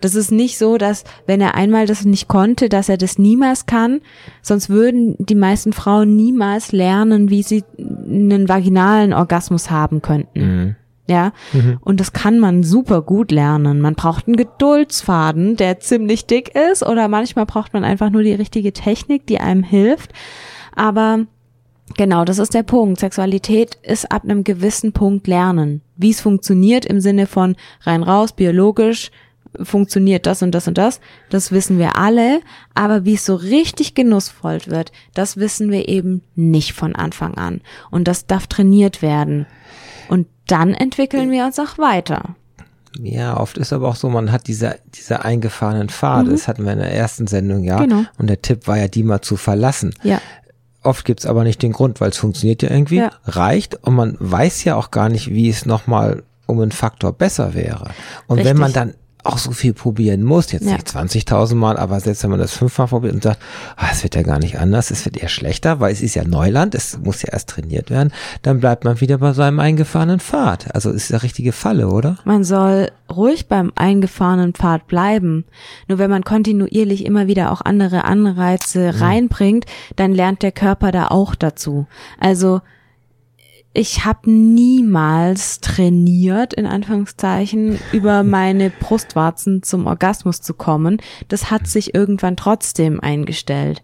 Das ist nicht so, dass wenn er einmal das nicht konnte, dass er das niemals kann. Sonst würden die meisten Frauen niemals lernen, wie sie einen vaginalen Orgasmus haben könnten.
Mhm.
Ja, und das kann man super gut lernen. Man braucht einen Geduldsfaden, der ziemlich dick ist, oder manchmal braucht man einfach nur die richtige Technik, die einem hilft. Aber genau, das ist der Punkt. Sexualität ist ab einem gewissen Punkt lernen. Wie es funktioniert im Sinne von rein raus, biologisch, funktioniert das und das und das, das wissen wir alle, aber wie es so richtig genussvoll wird, das wissen wir eben nicht von Anfang an. Und das darf trainiert werden. Und dann entwickeln wir uns auch weiter.
Ja, oft ist aber auch so, man hat diese, diese eingefahrenen Pfade. Das hatten wir in der ersten Sendung, ja.
Mhm. Genau.
Und der Tipp war ja, die mal zu verlassen.
Ja.
Oft gibt's aber nicht den Grund, weil es funktioniert ja irgendwie,
Ja.
reicht und man weiß ja auch gar nicht, wie es nochmal um einen Faktor besser wäre. Und wenn
Richtig.
man dann auch so viel probieren muss, jetzt
Ja.
nicht 20.000 Mal, aber selbst wenn man das fünfmal probiert und sagt, ah, es wird ja gar nicht anders, es wird eher schlechter, weil es ist ja Neuland, es muss ja erst trainiert werden, dann bleibt man wieder bei seinem eingefahrenen Pfad. Also ist ja richtige Falle, oder?
Man soll ruhig beim eingefahrenen Pfad bleiben. Nur wenn man kontinuierlich immer wieder auch andere Anreize reinbringt, dann lernt der Körper da auch dazu. Also ich habe niemals trainiert, in Anführungszeichen, über meine Brustwarzen zum Orgasmus zu kommen. Das hat sich irgendwann trotzdem eingestellt.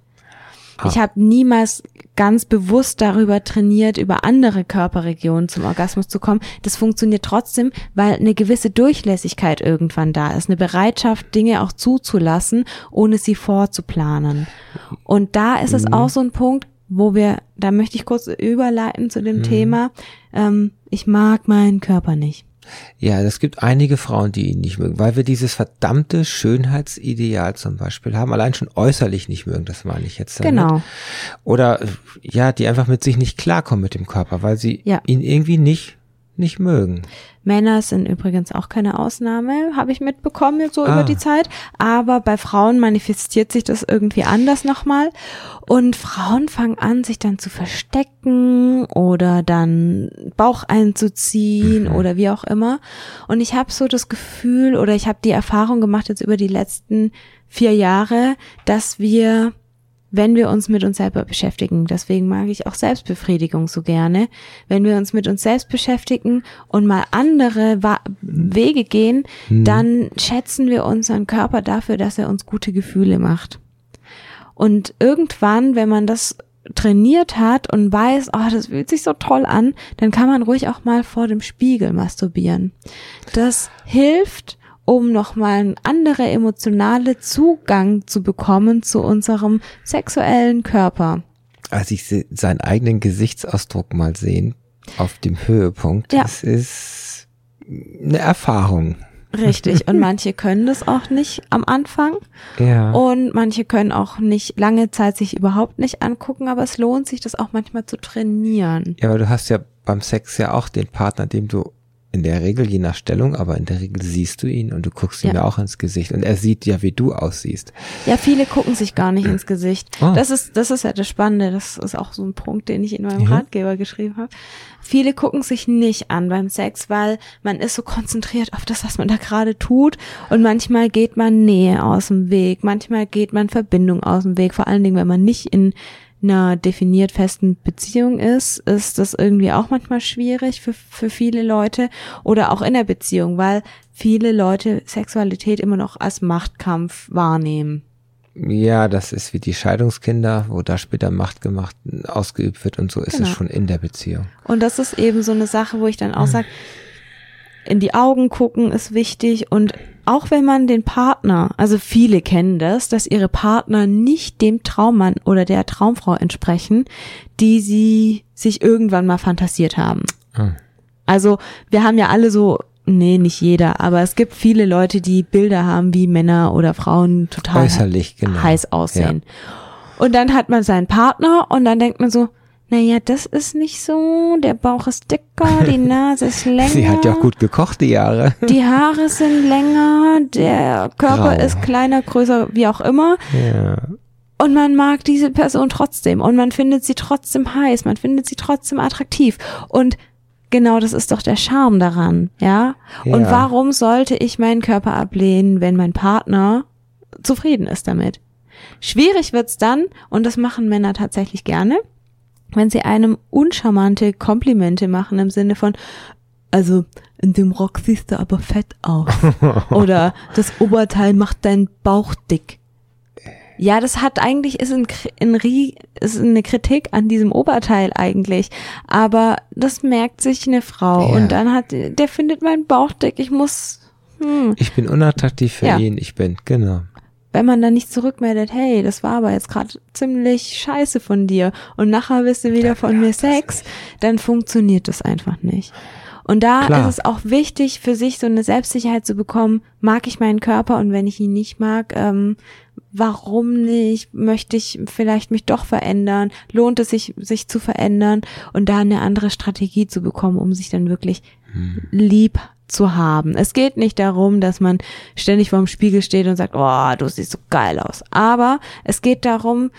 Ich habe niemals ganz bewusst darüber trainiert, über andere Körperregionen zum Orgasmus zu kommen. Das funktioniert trotzdem, weil eine gewisse Durchlässigkeit irgendwann da ist, eine Bereitschaft, Dinge auch zuzulassen, ohne sie vorzuplanen. Und da ist es auch so ein Punkt, wo wir, da möchte ich kurz überleiten zu dem Thema, ähm, ich mag meinen Körper nicht.
Ja, es gibt einige Frauen, die ihn nicht mögen, weil wir dieses verdammte Schönheitsideal zum Beispiel haben, allein schon äußerlich nicht mögen, das meine ich jetzt. damit.
Genau.
Oder ja, die einfach mit sich nicht klarkommen mit dem Körper, weil sie
Ja.
ihn irgendwie nicht nicht mögen.
Männer sind übrigens auch keine Ausnahme, habe ich mitbekommen jetzt so
Ah.
über die Zeit. Aber bei Frauen manifestiert sich das irgendwie anders nochmal. Und Frauen fangen an, sich dann zu verstecken oder dann Bauch einzuziehen oder wie auch immer. Und ich habe so das Gefühl oder ich habe die Erfahrung gemacht jetzt über die letzten vier Jahre, dass wir wenn wir uns mit uns selber beschäftigen. Deswegen mag ich auch Selbstbefriedigung so gerne. Wenn wir uns mit uns selbst beschäftigen und mal andere Wa Wege gehen, dann schätzen wir unseren Körper dafür, dass er uns gute Gefühle macht. Und irgendwann, wenn man das trainiert hat und weiß, oh, das fühlt sich so toll an, dann kann man ruhig auch mal vor dem Spiegel masturbieren. Das hilft, um nochmal einen andere emotionale Zugang zu bekommen zu unserem sexuellen Körper.
Als ich se- seinen eigenen Gesichtsausdruck mal sehen auf dem Höhepunkt,
Ja.
das ist eine Erfahrung.
Richtig. Und manche können das auch nicht am Anfang.
Ja.
Und manche können auch nicht lange Zeit sich überhaupt nicht angucken, aber es lohnt sich, das auch manchmal zu trainieren.
Ja, aber du hast ja beim Sex ja auch den Partner, dem du in der Regel, je nach Stellung, aber in der Regel siehst du ihn und du guckst ihm
Ja.
ja auch ins Gesicht und er sieht ja, wie du aussiehst.
Ja, viele gucken sich gar nicht ins Gesicht.
Oh.
Das ist, das ist ja das Spannende. Das ist auch so ein Punkt, den ich in meinem
Ja.
Ratgeber geschrieben habe. Viele gucken sich nicht an beim Sex, weil man ist so konzentriert auf das, was man da gerade tut. Und manchmal geht man Nähe aus dem Weg. Manchmal geht man Verbindung aus dem Weg. Vor allen Dingen, wenn man nicht in einer definiert festen Beziehung ist, ist das irgendwie auch manchmal schwierig für, für viele Leute oder auch in der Beziehung, weil viele Leute Sexualität immer noch als Machtkampf wahrnehmen.
Ja, das ist wie die Scheidungskinder, wo da später Macht gemacht, ausgeübt wird und so ist
Genau.
es schon in der Beziehung.
Und das ist eben so eine Sache, wo ich dann auch sage, in die Augen gucken ist wichtig und auch wenn man den Partner, also viele kennen das, dass ihre Partner nicht dem Traummann oder der Traumfrau entsprechen, die sie sich irgendwann mal fantasiert haben.
Hm.
Also wir haben ja alle so, nee, nicht jeder, aber es gibt viele Leute, die Bilder haben, wie Männer oder Frauen total
Äußerlich, genau.
heiß aussehen. Und dann hat man seinen Partner und dann denkt man so, naja, das ist nicht so, der Bauch ist dicker, die Nase ist länger.
Sie hat ja auch gut gekocht, die Jahre.
Die Haare sind länger, der Körper
Grau.
ist kleiner, größer, wie auch immer.
Ja.
Und man mag diese Person trotzdem und man findet sie trotzdem heiß, man findet sie trotzdem attraktiv. Und genau das ist doch der Charme daran, ja? Und
Ja.
warum sollte ich meinen Körper ablehnen, wenn mein Partner zufrieden ist damit? Schwierig wird's dann, und das machen Männer tatsächlich gerne, wenn sie einem uncharmante Komplimente machen im Sinne von, also in dem Rock siehst du aber fett aus. Oder das Oberteil macht deinen Bauch dick. Ja, das hat eigentlich, ist, ein, ein, Rie- ist eine Kritik an diesem Oberteil eigentlich. Aber das merkt sich eine Frau.
Ja.
Und dann hat, der findet meinen Bauch dick. Ich muss, hm.
Ich bin unattraktiv für
Ja.
ihn, ich bin, genau.
Wenn man dann nicht zurückmeldet, hey, das war aber jetzt gerade ziemlich scheiße von dir und nachher willst du wieder von mir Sex, dann funktioniert das einfach nicht. Und da
Klar.
ist es auch wichtig, für sich so eine Selbstsicherheit zu bekommen, mag ich meinen Körper und wenn ich ihn nicht mag, ähm, warum nicht? Möchte ich vielleicht mich doch verändern? Lohnt es sich, sich zu verändern und da eine andere Strategie zu bekommen, um sich dann wirklich lieb zu haben. Es geht nicht darum, dass man ständig vorm Spiegel steht und sagt, oh, du siehst so geil aus. Aber es geht darum,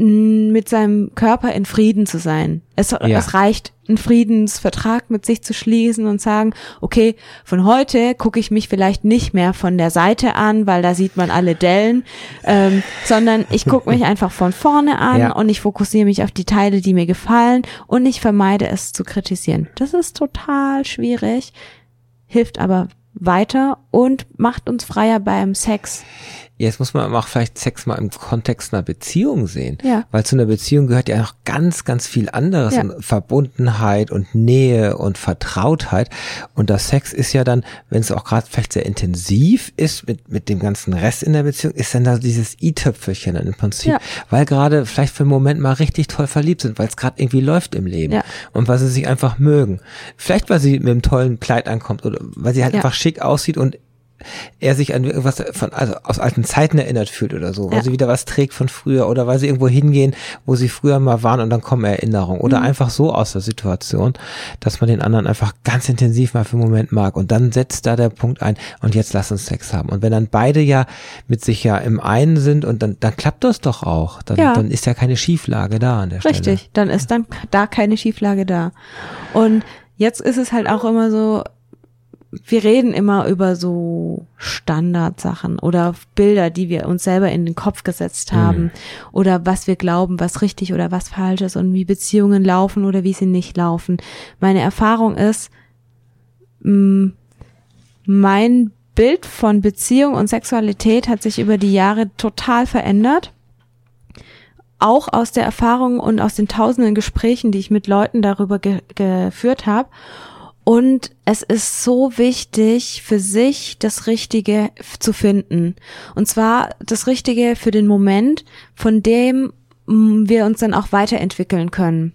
mit seinem Körper in Frieden zu sein. Es, es reicht, einen Friedensvertrag mit sich zu schließen und sagen, okay, von heute gucke ich mich vielleicht nicht mehr von der Seite an, weil da sieht man alle Dellen, ähm, sondern ich gucke mich einfach von vorne an
Ja.
und ich fokussiere mich auf die Teile, die mir gefallen und ich vermeide es zu kritisieren. Das ist total schwierig, hilft aber weiter und macht uns freier beim Sex.
Jetzt muss man aber auch vielleicht Sex mal im Kontext einer Beziehung sehen.
Ja.
Weil zu einer Beziehung gehört ja noch ganz, ganz viel anderes.
Ja.
Und Verbundenheit und Nähe und Vertrautheit. Und das Sex ist ja dann, wenn es auch gerade vielleicht sehr intensiv ist mit, mit dem ganzen Rest in der Beziehung, ist dann da dieses i-Töpfelchen im Prinzip.
Ja.
Weil gerade vielleicht für einen Moment mal richtig toll verliebt sind, weil es gerade irgendwie läuft im Leben.
Ja.
Und weil sie sich einfach mögen. Vielleicht, weil sie mit einem tollen Kleid ankommt oder weil sie halt einfach schick aussieht und er sich an irgendwas von, also aus alten Zeiten erinnert fühlt oder so, weil
Ja.
sie wieder was trägt von früher oder weil sie irgendwo hingehen, wo sie früher mal waren und dann kommen Erinnerungen
Mhm.
oder einfach so aus der Situation, dass man den anderen einfach ganz intensiv mal für einen Moment mag und dann setzt da der Punkt ein und jetzt lass uns Sex haben und wenn dann beide ja mit sich ja im einen sind und dann, dann klappt das doch auch, dann,
Ja.
dann ist ja keine Schieflage da an der Stelle.
Richtig, dann ist dann da keine Schieflage da. Und jetzt ist es halt auch immer so, wir reden immer über so Standardsachen oder Bilder, die wir uns selber in den Kopf gesetzt haben oder was wir glauben, was richtig oder was falsch ist und wie Beziehungen laufen oder wie sie nicht laufen. Meine Erfahrung ist, mh, mein Bild von Beziehung und Sexualität hat sich über die Jahre total verändert auch aus der Erfahrung und aus den tausenden Gesprächen, die ich mit Leuten darüber ge geführt habe. Und es ist so wichtig für sich das Richtige zu finden. Und zwar das Richtige für den Moment, von dem mm, wir uns dann auch weiterentwickeln können.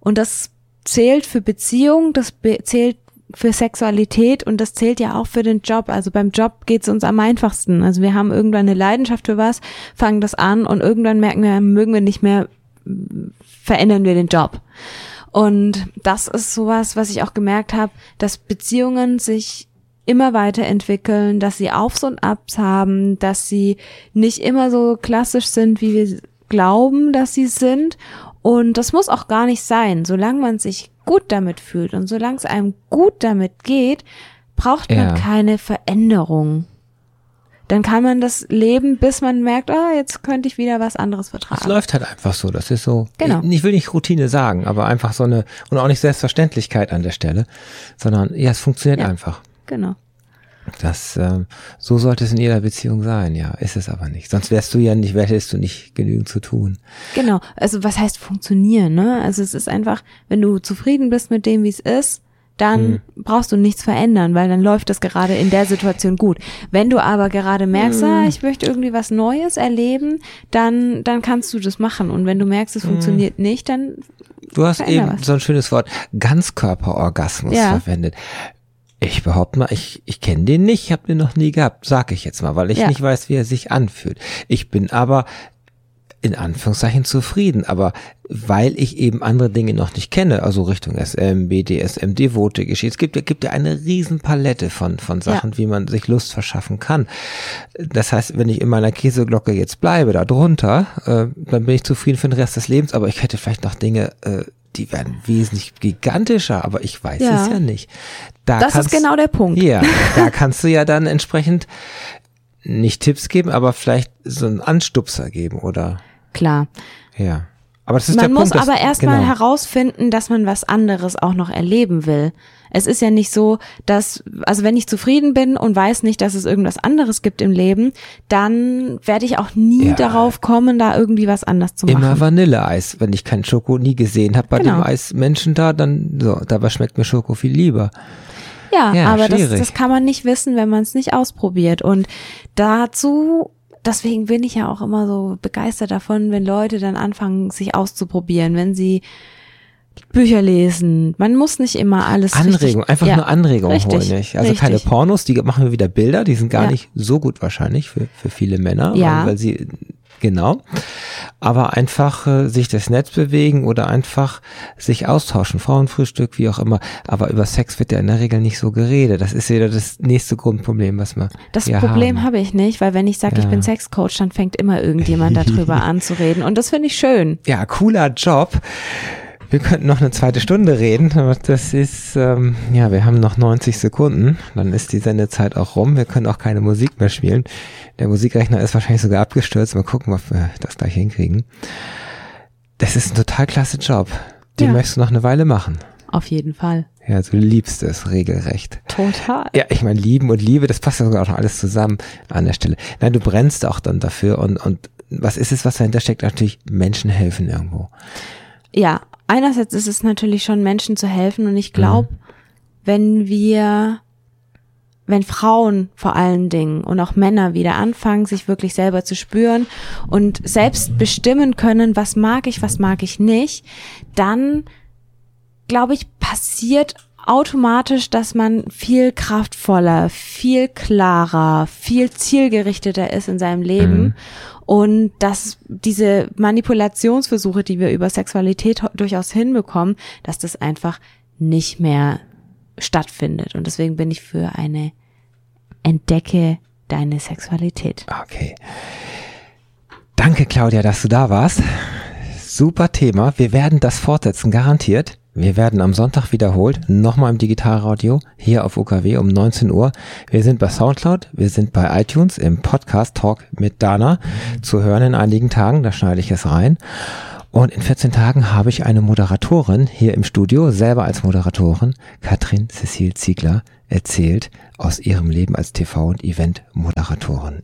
Und das zählt für Beziehung, das be zählt für Sexualität und das zählt ja auch für den Job. Also beim Job geht's uns am einfachsten. Also wir haben irgendwann eine Leidenschaft für was, fangen das an und irgendwann merken wir, mögen wir nicht mehr, verändern wir den Job. Und das ist sowas, was ich auch gemerkt habe, dass Beziehungen sich immer weiterentwickeln, dass sie Aufs und Abs haben, dass sie nicht immer so klassisch sind, wie wir glauben, dass sie sind. Und das muss auch gar nicht sein. Solange man sich gut damit fühlt und solange es einem gut damit geht, braucht man
Ja.
keine Veränderung. Dann kann man das leben, bis man merkt, ah, jetzt könnte ich wieder was anderes
Es
vertragen.
läuft halt einfach so. Das ist so,
Genau.
ich, ich will nicht Routine sagen, aber einfach so eine, und auch nicht Selbstverständlichkeit an der Stelle, sondern ja, es funktioniert
Ja.
einfach.
Genau.
Das, ähm, so sollte es in jeder Beziehung sein, ja. Ist es aber nicht. Sonst wärst du ja nicht, hättest du nicht genügend zu tun.
Genau. Also was heißt funktionieren, ne? Also es ist einfach, wenn du zufrieden bist mit dem, wie es ist, dann
Hm.
brauchst du nichts verändern, weil dann läuft das gerade in der Situation gut. Wenn du aber gerade merkst,
Hm.
ah, ich möchte irgendwie was Neues erleben, dann, dann kannst du das machen. Und wenn du merkst, es funktioniert nicht, dann
Du hast eben
was.
so ein schönes Wort Ganzkörperorgasmus
Ja.
verwendet. Ich behaupte mal, ich, ich kenne den nicht, ich habe den noch nie gehabt, sag ich jetzt mal, weil ich
Ja.
nicht weiß, wie er sich anfühlt. Ich bin aber in Anführungszeichen zufrieden, aber weil ich eben andere Dinge noch nicht kenne, also Richtung SM, BDSM, Devote Geschichte, es gibt, ja- gibt ja eine riesen Palette von, von Sachen, wie man sich Lust verschaffen kann. Das heißt, wenn ich in meiner Käseglocke jetzt bleibe, da drunter, äh, dann bin ich zufrieden für den Rest des Lebens, aber ich hätte vielleicht noch Dinge, äh, die werden wesentlich gigantischer, aber ich weiß
Ja.
es ja nicht. Da
das ist genau der Punkt.
ja, da kannst du ja dann entsprechend nicht Tipps geben, aber vielleicht so einen Anstupser geben oder
Klar.
ja. Aber das ist
Man
der
muss
Punkt,
aber erstmal
genau.
herausfinden, dass man was anderes auch noch erleben will. Es ist ja nicht so, dass, also wenn ich zufrieden bin und weiß nicht, dass es irgendwas anderes gibt im Leben, dann werde ich auch nie
Ja.
darauf kommen, da irgendwie was anders zu
Immer
machen.
Vanilleeis. Wenn ich kein Schoko nie gesehen habe bei
Genau.
dem Eismenschen da, dann so, dabei schmeckt mir Schoko viel lieber.
Ja,
Ja,
aber das, das kann man nicht wissen, wenn man es nicht ausprobiert. Und dazu, deswegen bin ich ja auch immer so begeistert davon, wenn Leute dann anfangen, sich auszuprobieren, wenn sie Bücher lesen. Man muss nicht immer alles
Anregung,
richtig,
einfach
ja,
nur Anregung
richtig,
holen. Nicht? Also keine
richtig.
Pornos, die machen wir wieder Bilder, die sind gar
Ja.
nicht so gut wahrscheinlich für, für viele Männer,
Ja.
weil sie genau, aber einfach äh, sich das Netz bewegen oder einfach sich austauschen, Frauenfrühstück, wie auch immer. Aber über Sex wird ja in der Regel nicht so geredet. Das ist wieder das nächste Grundproblem, was wir
Das Problem habe ich nicht, weil wenn ich sage, ich
Ja.
bin Sexcoach, dann fängt immer irgendjemand darüber an zu reden. Und das finde ich schön.
Ja, cooler Job. Wir könnten noch eine zweite Stunde reden, aber das ist, ähm, ja, wir haben noch 90 Sekunden, dann ist die Sendezeit auch rum. Wir können auch keine Musik mehr spielen. Der Musikrechner ist wahrscheinlich sogar abgestürzt. Mal gucken, ob wir das gleich hinkriegen. Das ist ein total klasse Job. Den
Ja.
möchtest du noch eine Weile machen.
Auf jeden Fall.
Ja, du liebst es regelrecht.
Total.
Ja, ich meine, lieben und Liebe, das passt ja sogar auch noch alles zusammen an der Stelle. Nein, du brennst auch dann dafür und, und was ist es, was dahinter steckt? Natürlich Menschen helfen irgendwo.
Ja, einerseits ist es natürlich schon Menschen zu helfen und ich glaube, wenn wir, wenn Frauen vor allen Dingen und auch Männer wieder anfangen, sich wirklich selber zu spüren und selbst bestimmen können, was mag ich, was mag ich nicht, dann glaube ich, passiert automatisch, dass man viel kraftvoller, viel klarer, viel zielgerichteter ist in seinem Leben und dass diese Manipulationsversuche, die wir über Sexualität durchaus hinbekommen, dass das einfach nicht mehr stattfindet. Und deswegen bin ich für eine Entdecke deine Sexualität.
Okay. Danke, Claudia, dass du da warst. Super Thema. Wir werden das fortsetzen, garantiert. Wir werden am Sonntag wiederholt, nochmal im Digitalradio, hier auf UKW um 19 Uhr. Wir sind bei Soundcloud, wir sind bei iTunes im Podcast Talk mit Dana zu hören in einigen Tagen, da schneide ich es rein. Und in 14 Tagen habe ich eine Moderatorin hier im Studio, selber als Moderatorin, Katrin Cecil Ziegler, erzählt aus ihrem Leben als TV- und Event-Moderatorin.